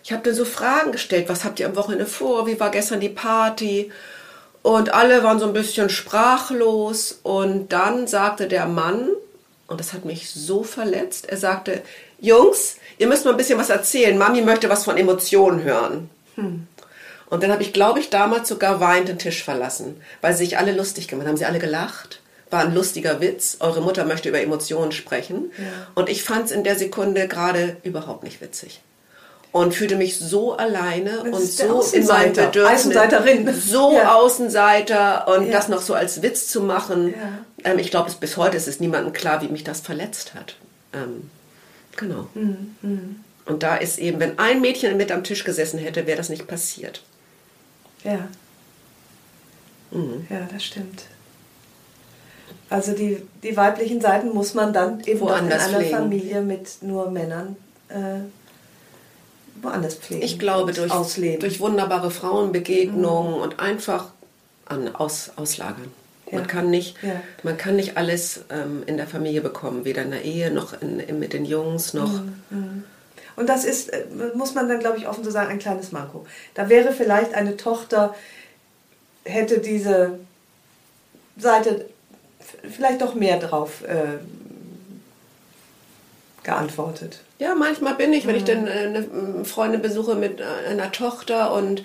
ich habe dann so Fragen gestellt, was habt ihr am Wochenende vor? Wie war gestern die Party? Und alle waren so ein bisschen sprachlos. Und dann sagte der Mann, und das hat mich so verletzt, er sagte, Jungs, ihr müsst mal ein bisschen was erzählen. Mami möchte was von Emotionen hören. Und dann habe ich, glaube ich, damals sogar weinend den Tisch verlassen, weil sie sich alle lustig gemacht haben. Sie alle gelacht. War ein lustiger Witz. Eure Mutter möchte über Emotionen sprechen. Und ich fand es in der Sekunde gerade überhaupt nicht witzig. Und fühlte mich so alleine Das und so in meinem Bedürfnis. Außenseiterin. So Ja. Außenseiter und Ja. das noch so als Witz zu machen. Ja. Ähm, ich glaube, bis heute ist es niemandem klar, wie mich das verletzt hat. Ähm, genau. Mhm, Und da ist eben, wenn ein Mädchen mit am Tisch gesessen hätte, wäre das nicht passiert. Ja. Ja, das stimmt. Also die, die weiblichen Seiten muss man dann eben doch in Woanders einer pflegen. Familie mit nur Männern äh, woanders pflegen. Ich glaube, durch, ausleben. durch wunderbare Frauenbegegnungen und einfach an, aus, auslagern. Ja. Man, kann nicht, Ja. man kann nicht alles ähm, in der Familie bekommen, weder in der Ehe noch in, in, mit den Jungs noch. Mhm. Und das ist, äh, muss man dann, glaube ich, offen so sagen, ein kleines Manko. Da wäre vielleicht eine Tochter, hätte diese Seite vielleicht doch mehr drauf äh, geantwortet. Ja, manchmal bin ich, wenn Mhm. ich dann äh, eine Freundin besuche mit äh, einer Tochter und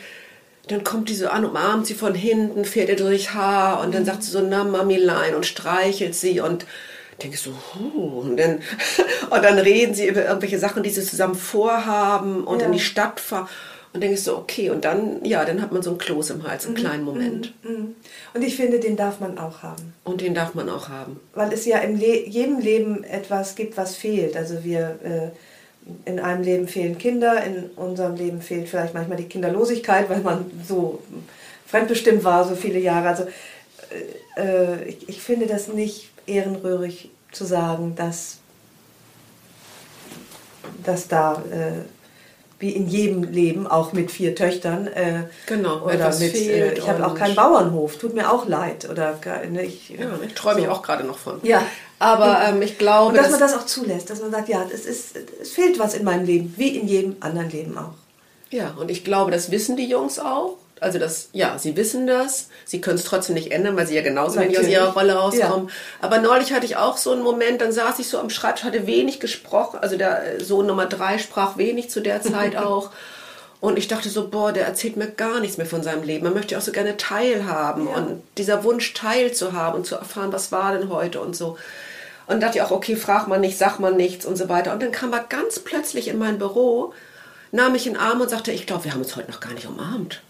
dann kommt die so an, umarmt sie von hinten, fährt ihr durchs Haar und dann sagt sie so, na Mamilein und streichelt sie und denke so, huh, und dann, und dann reden sie über irgendwelche Sachen, die sie zusammen vorhaben und Ja. in die Stadt fahren. Und denke ich so, okay, und dann, ja, dann hat man so einen Kloß im Hals, einen kleinen Moment. Mhm. Und ich finde, den darf man auch haben. Und den darf man auch haben. Weil es ja im Le jedem Leben etwas gibt, was fehlt. Also wir, äh, in einem Leben fehlen Kinder, in unserem Leben fehlt vielleicht manchmal die Kinderlosigkeit, weil man so fremdbestimmt war, so viele Jahre. Also äh, äh, ich, ich finde das nicht ehrenrührig zu sagen, dass, dass da äh, wie in jedem Leben, auch mit vier Töchtern. Äh, genau, oder mit, äh, ich habe auch keinen Bauernhof, tut mir auch leid. Oder ne, ich, ja, ich träume so. auch gerade noch von. Ja. Aber ähm, ich glaube. Und dass, dass man das auch zulässt, dass man sagt, ja, es, ist, es fehlt was in meinem Leben, wie in jedem anderen Leben auch. Ja, und ich glaube, das wissen die Jungs auch. Also das, ja, sie wissen das, sie können es trotzdem nicht ändern, weil sie ja genauso wenig aus ihrer Rolle rauskommen. Ja. Aber neulich hatte ich auch so einen Moment, dann saß ich so am Schreibtisch, hatte wenig gesprochen, also der Sohn Nummer drei sprach wenig zu der Zeit auch. Und ich dachte so, boah, der erzählt mir gar nichts mehr von seinem Leben. Man möchte auch so gerne teilhaben ja. und dieser Wunsch teilzuhaben und zu erfahren, was war denn heute und so. Und dachte ich auch, okay, fragt man nicht, sagt man nichts und so weiter. Und dann kam er ganz plötzlich in mein Büro, nahm mich in den Arm und sagte, ich glaube, wir haben uns heute noch gar nicht umarmt.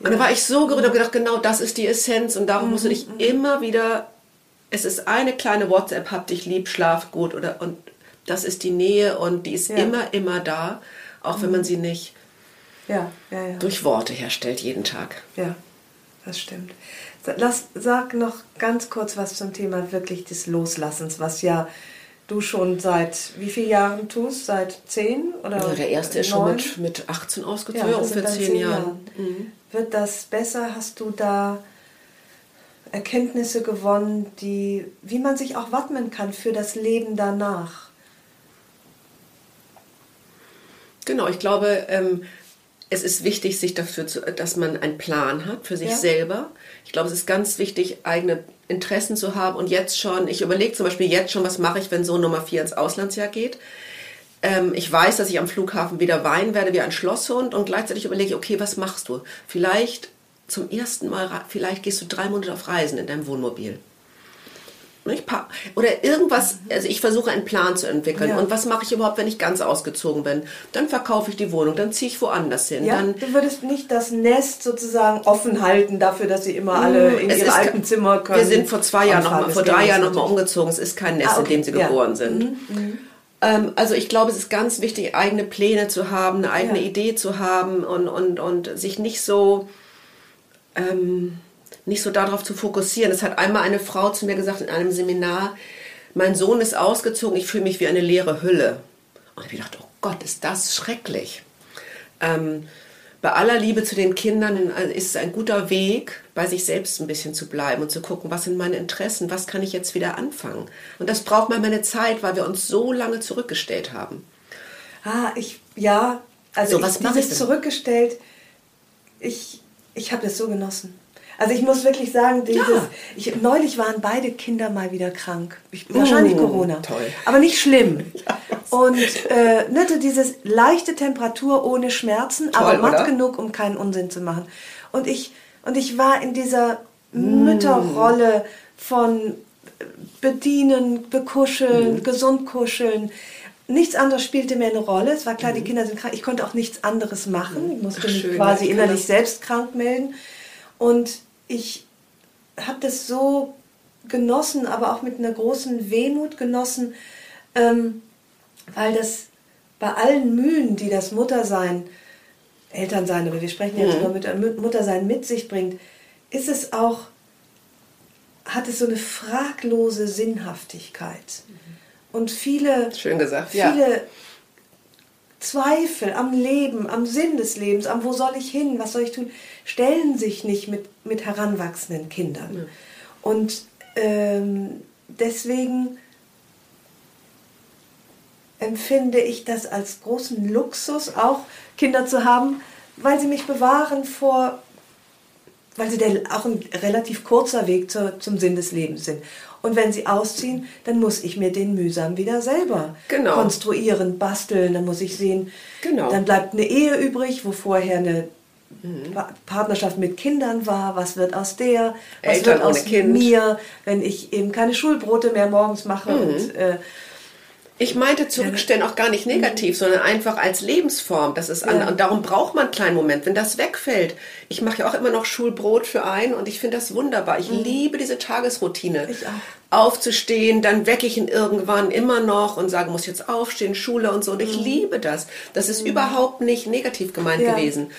Und da war ich so gerührt und gedacht, genau das ist die Essenz und darum musst du dich mhm. immer wieder, es ist eine kleine WhatsApp, hab dich lieb, schlaf gut oder und das ist die Nähe und die ist ja. immer, immer da, auch wenn man mhm. sie nicht ja, ja, durch Worte herstellt jeden Tag. Ja, das stimmt. Lass, sag noch ganz kurz was zum Thema wirklich des Loslassens, was ja du schon seit wie vielen Jahren tust? Seit zehn? Oder ja, der erste ist schon mit, mit 18 ausgezogen, ja, ungefähr zehn Jahren. Jahren. Mhm. Wird das besser? Hast du da Erkenntnisse gewonnen, die, wie man sich auch wappnen kann für das Leben danach? Genau, ich glaube, ähm, es ist wichtig, sich dafür zu, dass man einen Plan hat für sich ja. selber. Ich glaube, es ist ganz wichtig, eigene Interessen zu haben und jetzt schon, ich überlege zum Beispiel jetzt schon, was mache ich, wenn Sohn Nummer 4 ins Auslandsjahr geht. Ähm, ich weiß, dass ich am Flughafen wieder weinen werde wie ein Schlosshund und gleichzeitig überlege okay, was machst du? Vielleicht zum ersten Mal, vielleicht gehst du drei Monate auf Reisen in deinem Wohnmobil. Oder irgendwas, also ich versuche einen Plan zu entwickeln. Ja. Und was mache ich überhaupt, wenn ich ganz ausgezogen bin? Dann verkaufe ich die Wohnung, dann ziehe ich woanders hin. Ja, dann, du würdest nicht das Nest sozusagen offen halten dafür, dass sie immer alle mm, in ihre alten Zimmer können. Wir sind vor zwei Jahren noch mal, vor drei Jahren nochmal umgezogen. Es ist kein Nest, ah, okay. in dem sie ja. geboren sind. Mhm. Mhm. Ähm, also ich glaube, es ist ganz wichtig, eigene Pläne zu haben, eine eigene ja. Idee zu haben und, und, und sich nicht so, ähm, nicht so darauf zu fokussieren. Es hat einmal eine Frau zu mir gesagt in einem Seminar, mein Sohn ist ausgezogen, ich fühle mich wie eine leere Hülle. Und ich dachte, oh Gott, ist das schrecklich. Ähm, bei aller Liebe zu den Kindern äh, ist es ein guter Weg, bei sich selbst ein bisschen zu bleiben und zu gucken, was sind meine Interessen, was kann ich jetzt wieder anfangen. Und das braucht mal meine Zeit, weil wir uns so lange zurückgestellt haben. Ah, ich, ja, also so, was ich, dieses zurückgestellt, ich, ich habe das so genossen. Also ich muss wirklich sagen, dieses, ja. ich, neulich waren beide Kinder mal wieder krank. Ich, wahrscheinlich oh, Corona. Toll. Aber nicht schlimm. Ja. Und äh, ne, dieses leichte Temperatur ohne Schmerzen, toll, aber matt oder? genug, um keinen Unsinn zu machen. Und ich, und ich war in dieser mm. Mütterrolle von bedienen, bekuscheln, mm. gesund kuscheln. Nichts anderes spielte mehr eine Rolle. Es war klar, mm. die Kinder sind krank. Ich konnte auch nichts anderes machen. Ich musste mich quasi innerlich selbst krank melden. Und ich habe das so genossen, aber auch mit einer großen Wehmut genossen, ähm, weil das bei allen Mühen, die das Muttersein, Elternsein, aber wir sprechen jetzt mhm. über mit, Muttersein mit sich bringt, ist es auch, hat es so eine fraglose Sinnhaftigkeit. Mhm. Und viele, Schön gesagt, viele ja. Zweifel am Leben, am Sinn des Lebens, am wo soll ich hin, was soll ich tun, stellen sich nicht mit, mit heranwachsenden Kindern. Ja. Und ähm, deswegen empfinde ich das als großen Luxus, auch Kinder zu haben, weil sie mich bewahren vor, weil sie der, auch ein relativ kurzer Weg zur, zum Sinn des Lebens sind. Und wenn sie ausziehen, dann muss ich mir den mühsam wieder selber genau. konstruieren, basteln. Dann muss ich sehen, genau. dann bleibt eine Ehe übrig, wo vorher eine mhm. Partnerschaft mit Kindern war. Was wird aus der? Was Eltern wird aus mir, wenn ich eben keine Schulbrote mehr morgens mache mhm. und äh, ich meinte zurückstellen auch gar nicht negativ, mhm. sondern einfach als Lebensform. Das ist an, ja. und darum braucht man einen kleinen Moment. Wenn das wegfällt, ich mache ja auch immer noch Schulbrot für einen und ich finde das wunderbar. Ich mhm. liebe diese Tagesroutine. Ich auch. Aufzustehen, dann wecke ich ihn irgendwann immer noch und sage, muss jetzt aufstehen, Schule und so. Und ich mhm. liebe das. Das ist mhm. überhaupt nicht negativ gemeint ja. gewesen.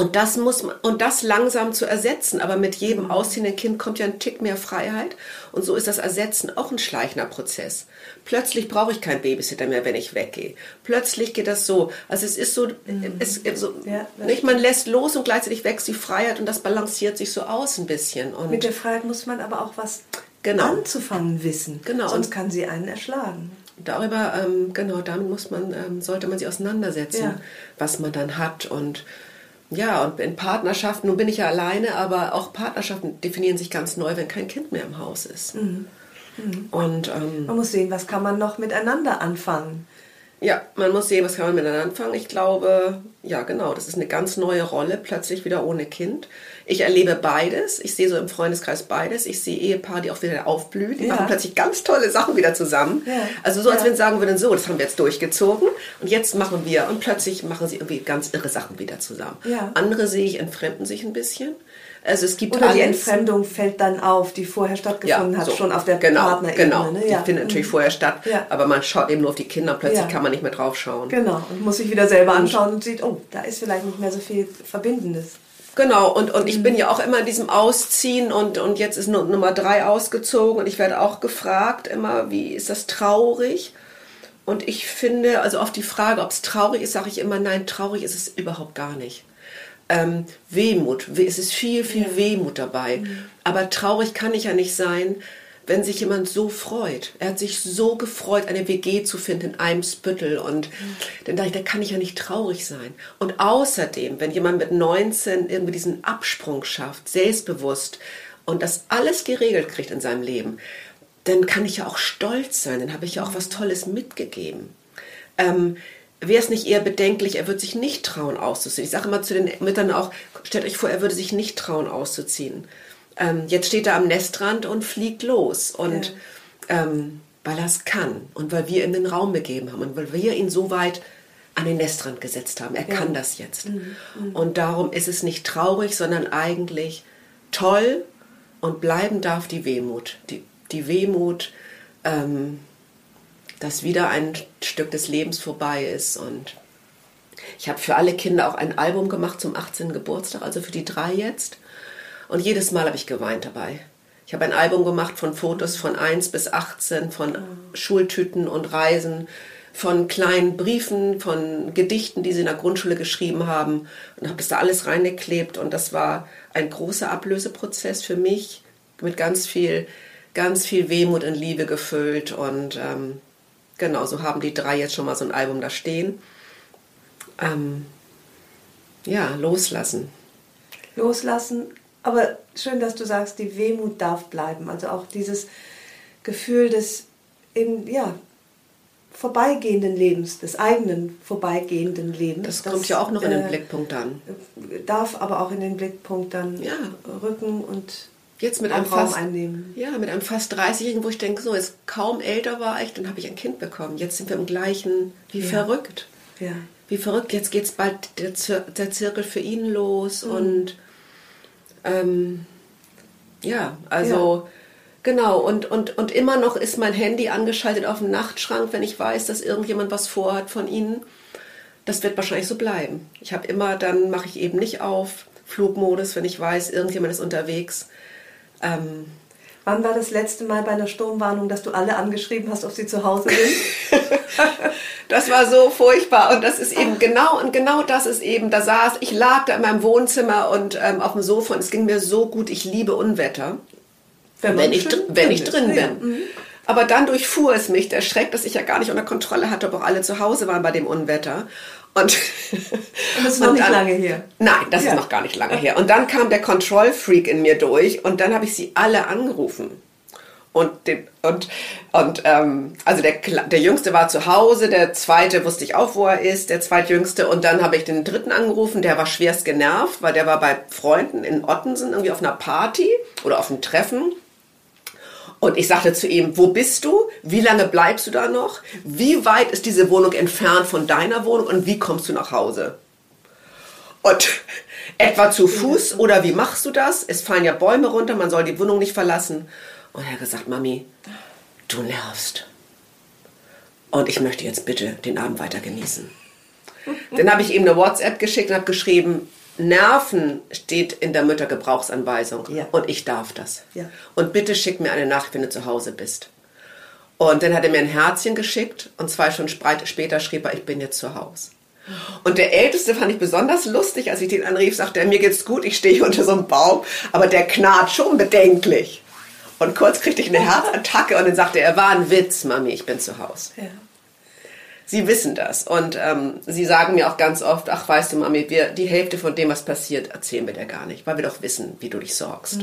Und das muss man, und das langsam zu ersetzen. Aber mit jedem ausziehenden Kind kommt ja ein Tick mehr Freiheit. Und so ist das Ersetzen auch ein schleichender Prozess. Plötzlich brauche ich keinen Babysitter mehr, wenn ich weggehe. Plötzlich geht das so. Also es ist so, mhm. es, so ja, nicht, man lässt los und gleichzeitig wächst die Freiheit und das balanciert sich so aus ein bisschen. Und mit der Freiheit muss man aber auch was genau. anzufangen wissen. Genau. Sonst kann sie einen erschlagen. Darüber, ähm, genau, damit muss man, ähm, sollte man sich auseinandersetzen, ja. was man dann hat und ja, und in Partnerschaften, nun bin ich ja alleine, aber auch Partnerschaften definieren sich ganz neu, wenn kein Kind mehr im Haus ist. Mhm. Mhm. Und, ähm, man muss sehen, was kann man noch miteinander anfangen. Ja, man muss sehen, was kann man miteinander anfangen. Ich glaube, ja genau, das ist eine ganz neue Rolle, plötzlich wieder ohne Kind. Ich erlebe beides. Ich sehe so im Freundeskreis beides. Ich sehe Ehepaare, die auch wieder aufblühen. Die ja. machen plötzlich ganz tolle Sachen wieder zusammen. Ja. Also so, als ja. wenn sie sagen würden, so, das haben wir jetzt durchgezogen und jetzt machen wir. Und plötzlich machen sie irgendwie ganz irre Sachen wieder zusammen. Andere sehe ich, entfremden sich ein bisschen. Also es gibt Oder alles. die Entfremdung fällt dann auf, die vorher stattgefunden ja, so. hat, schon auf der genau, Partnerebene. Genau, ne? ja. die findet natürlich mhm. vorher statt, ja. aber man schaut eben nur auf die Kinder und plötzlich kann man nicht mehr drauf schauen. Genau, und muss sich wieder selber anschauen und sieht, oh, da ist vielleicht nicht mehr so viel Verbindendes. Genau, und, und ich mhm. bin ja auch immer in diesem Ausziehen und, und jetzt ist Nummer drei ausgezogen und ich werde auch gefragt immer, wie ist das traurig? Und ich finde, also auf die Frage, ob es traurig ist, sage ich immer, nein, traurig ist es überhaupt gar nicht ähm, Wehmut. Es ist viel, viel ja. Wehmut dabei. Mhm. Aber traurig kann ich ja nicht sein, wenn sich jemand so freut. Er hat sich so gefreut, eine WG zu finden in Eimsbüttel. Und mhm. dann dachte ich, da kann ich ja nicht traurig sein. Und außerdem, wenn jemand mit 19 irgendwie diesen Absprung schafft, selbstbewusst und das alles geregelt kriegt in seinem Leben, dann kann ich ja auch stolz sein. Dann habe ich ja auch was Tolles mitgegeben. Ähm, wäre es nicht eher bedenklich, er würde sich nicht trauen auszuziehen. Ich sage immer zu den Müttern auch, stellt euch vor, er würde sich nicht trauen auszuziehen. Ähm, jetzt steht er am Nestrand und fliegt los. Und ja. ähm, weil er es kann und weil wir ihm den Raum begeben haben und weil wir ihn so weit an den Nestrand gesetzt haben. Er ja. kann das jetzt. Mhm. Mhm. Und darum ist es nicht traurig, sondern eigentlich toll und bleiben darf die Wehmut. Die, die Wehmut, ähm, dass wieder ein Stück des Lebens vorbei ist. Und ich habe für alle Kinder auch ein Album gemacht zum 18. Geburtstag, also für die drei jetzt. Und jedes Mal habe ich geweint dabei. Ich habe ein Album gemacht von Fotos von 1 bis 18, von Schultüten und Reisen, von kleinen Briefen, von Gedichten, die sie in der Grundschule geschrieben haben und habe das da alles reingeklebt. Und das war ein großer Ablöseprozess für mich mit ganz viel, ganz viel Wehmut und Liebe gefüllt. Und ähm, Genau, so haben die drei jetzt schon mal so ein Album da stehen. Ähm, ja, loslassen. Loslassen, aber schön, dass du sagst, die Wehmut darf bleiben. Also auch dieses Gefühl des in, ja, vorbeigehenden Lebens, des eigenen vorbeigehenden Lebens. Das, das kommt ja auch noch in den äh, Blickpunkt dann. Darf aber auch in den Blickpunkt dann ja. rücken und jetzt mit einem fast, einnehmen. Ja, mit einem fast 30-Jährigen, wo ich denke, so, jetzt kaum älter war ich, dann habe ich ein Kind bekommen. Jetzt sind wir im gleichen, wie ja. verrückt. Ja. Wie verrückt, jetzt geht es bald der, Zir der, Zirkel für ihn los mhm. und ähm, ja, also ja. genau, und, und, und immer noch ist mein Handy angeschaltet auf dem Nachtschrank, wenn ich weiß, dass irgendjemand was vorhat von ihnen. Das wird wahrscheinlich so bleiben. Ich habe immer, dann mache ich eben nicht auf Flugmodus, wenn ich weiß, irgendjemand ist unterwegs ähm, Wann war das letzte Mal bei einer Sturmwarnung, dass du alle angeschrieben hast, ob sie zu Hause sind? das war so furchtbar und das ist eben genau und genau das ist eben. Da saß ich lag da in meinem Wohnzimmer und ähm, auf dem Sofa und es ging mir so gut. Ich liebe Unwetter, wenn, wenn ich wenn ich drin bin. Ja. Mhm. Aber dann durchfuhr es mich der Schreck, dass ich ja gar nicht unter Kontrolle hatte, ob auch alle zu Hause waren bei dem Unwetter. Und, und das ist noch nicht dann, lange her. Nein, das ja. ist noch gar nicht lange her. Und dann kam der Control Freak in mir durch und dann habe ich sie alle angerufen. Und, den, und, und ähm, also der, der Jüngste war zu Hause, der Zweite wusste ich auch, wo er ist, der Zweitjüngste. Und dann habe ich den Dritten angerufen, der war schwerst genervt, weil der war bei Freunden in Ottensen irgendwie auf einer Party oder auf einem Treffen. Und ich sagte zu ihm, wo bist du? Wie lange bleibst du da noch? Wie weit ist diese Wohnung entfernt von deiner Wohnung und wie kommst du nach Hause? Und etwa zu Fuß oder wie machst du das? Es fallen ja Bäume runter, man soll die Wohnung nicht verlassen. Und er hat gesagt, Mami, du nervst. Und ich möchte jetzt bitte den Abend weiter genießen. Dann habe ich ihm eine WhatsApp geschickt und habe geschrieben, Nerven steht in der Müttergebrauchsanweisung Ja. und ich darf das. Ja. Und bitte schick mir eine Nachricht, wenn du zu Hause bist. Und dann hat er mir ein Herzchen geschickt und zwei Stunden später schrieb er, ich bin jetzt zu Hause. Und der Älteste fand ich besonders lustig, als ich den anrief, sagte er, mir geht's gut, ich stehe hier unter so einem Baum, aber der knarrt schon bedenklich. Und kurz kriegte ich eine Herzattacke und dann sagte er, war ein Witz, Mami, ich bin zu Hause. Ja. Sie wissen das. Und ähm, sie sagen mir auch ganz oft, ach weißt du Mami, wir, die Hälfte von dem, was passiert, erzählen wir dir gar nicht, weil wir doch wissen, wie du dich sorgst.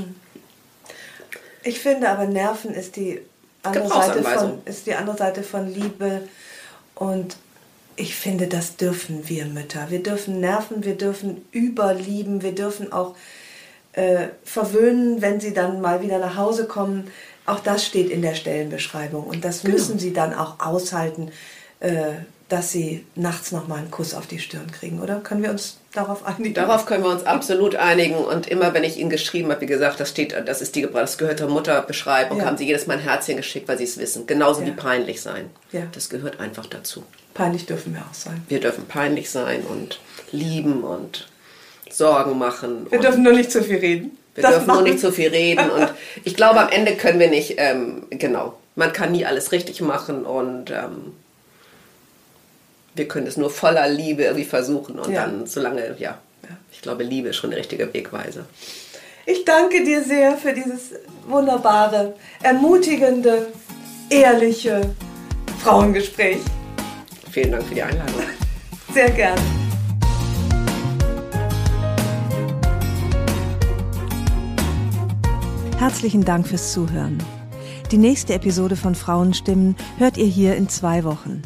Ich finde aber Nerven ist die andere Seite von, ist die andere Seite von Liebe. Und ich finde, das dürfen wir Mütter. Wir dürfen nerven, wir dürfen überlieben, wir dürfen auch äh, verwöhnen, wenn sie dann mal wieder nach Hause kommen. Auch das steht in der Stellenbeschreibung. Und das müssen sie dann auch aushalten, dass sie nachts noch mal einen Kuss auf die Stirn kriegen, oder? Können wir uns darauf einigen? Darauf können wir uns absolut einigen und immer wenn ich ihnen geschrieben habe, wie gesagt, das steht, das ist die das gehört zur Mutterbeschreibung, Ja. haben sie jedes Mal ein Herzchen geschickt, weil sie es wissen. Genauso Ja. wie peinlich sein. Ja. Das gehört einfach dazu. Peinlich dürfen wir auch sein. Wir dürfen peinlich sein und lieben und Sorgen machen. Wir dürfen nur nicht zu viel reden. Wir Das dürfen nur nicht zu viel reden und ich glaube, am Ende können wir nicht, ähm, genau, man kann nie alles richtig machen und ähm, wir können es nur voller Liebe irgendwie versuchen und Ja. dann, solange, ja, ich glaube, Liebe ist schon die richtige Wegweise. Ich danke dir sehr für dieses wunderbare, ermutigende, ehrliche Frauengespräch. Vielen Dank für die Einladung. Sehr gerne. Herzlichen Dank fürs Zuhören. Die nächste Episode von Frauenstimmen hört ihr hier in zwei Wochen.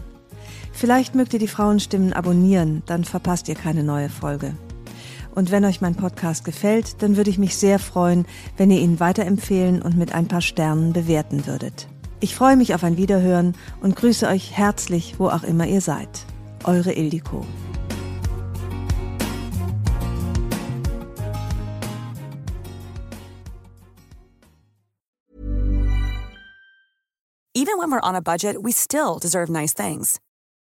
Vielleicht mögt ihr die Frauenstimmen abonnieren, dann verpasst ihr keine neue Folge. Und wenn euch mein Podcast gefällt, dann würde ich mich sehr freuen, wenn ihr ihn weiterempfehlen und mit ein paar Sternen bewerten würdet. Ich freue mich auf ein Wiederhören und grüße euch herzlich, wo auch immer ihr seid. Eure Ildiko. Even when we're on a budget, we still deserve nice things.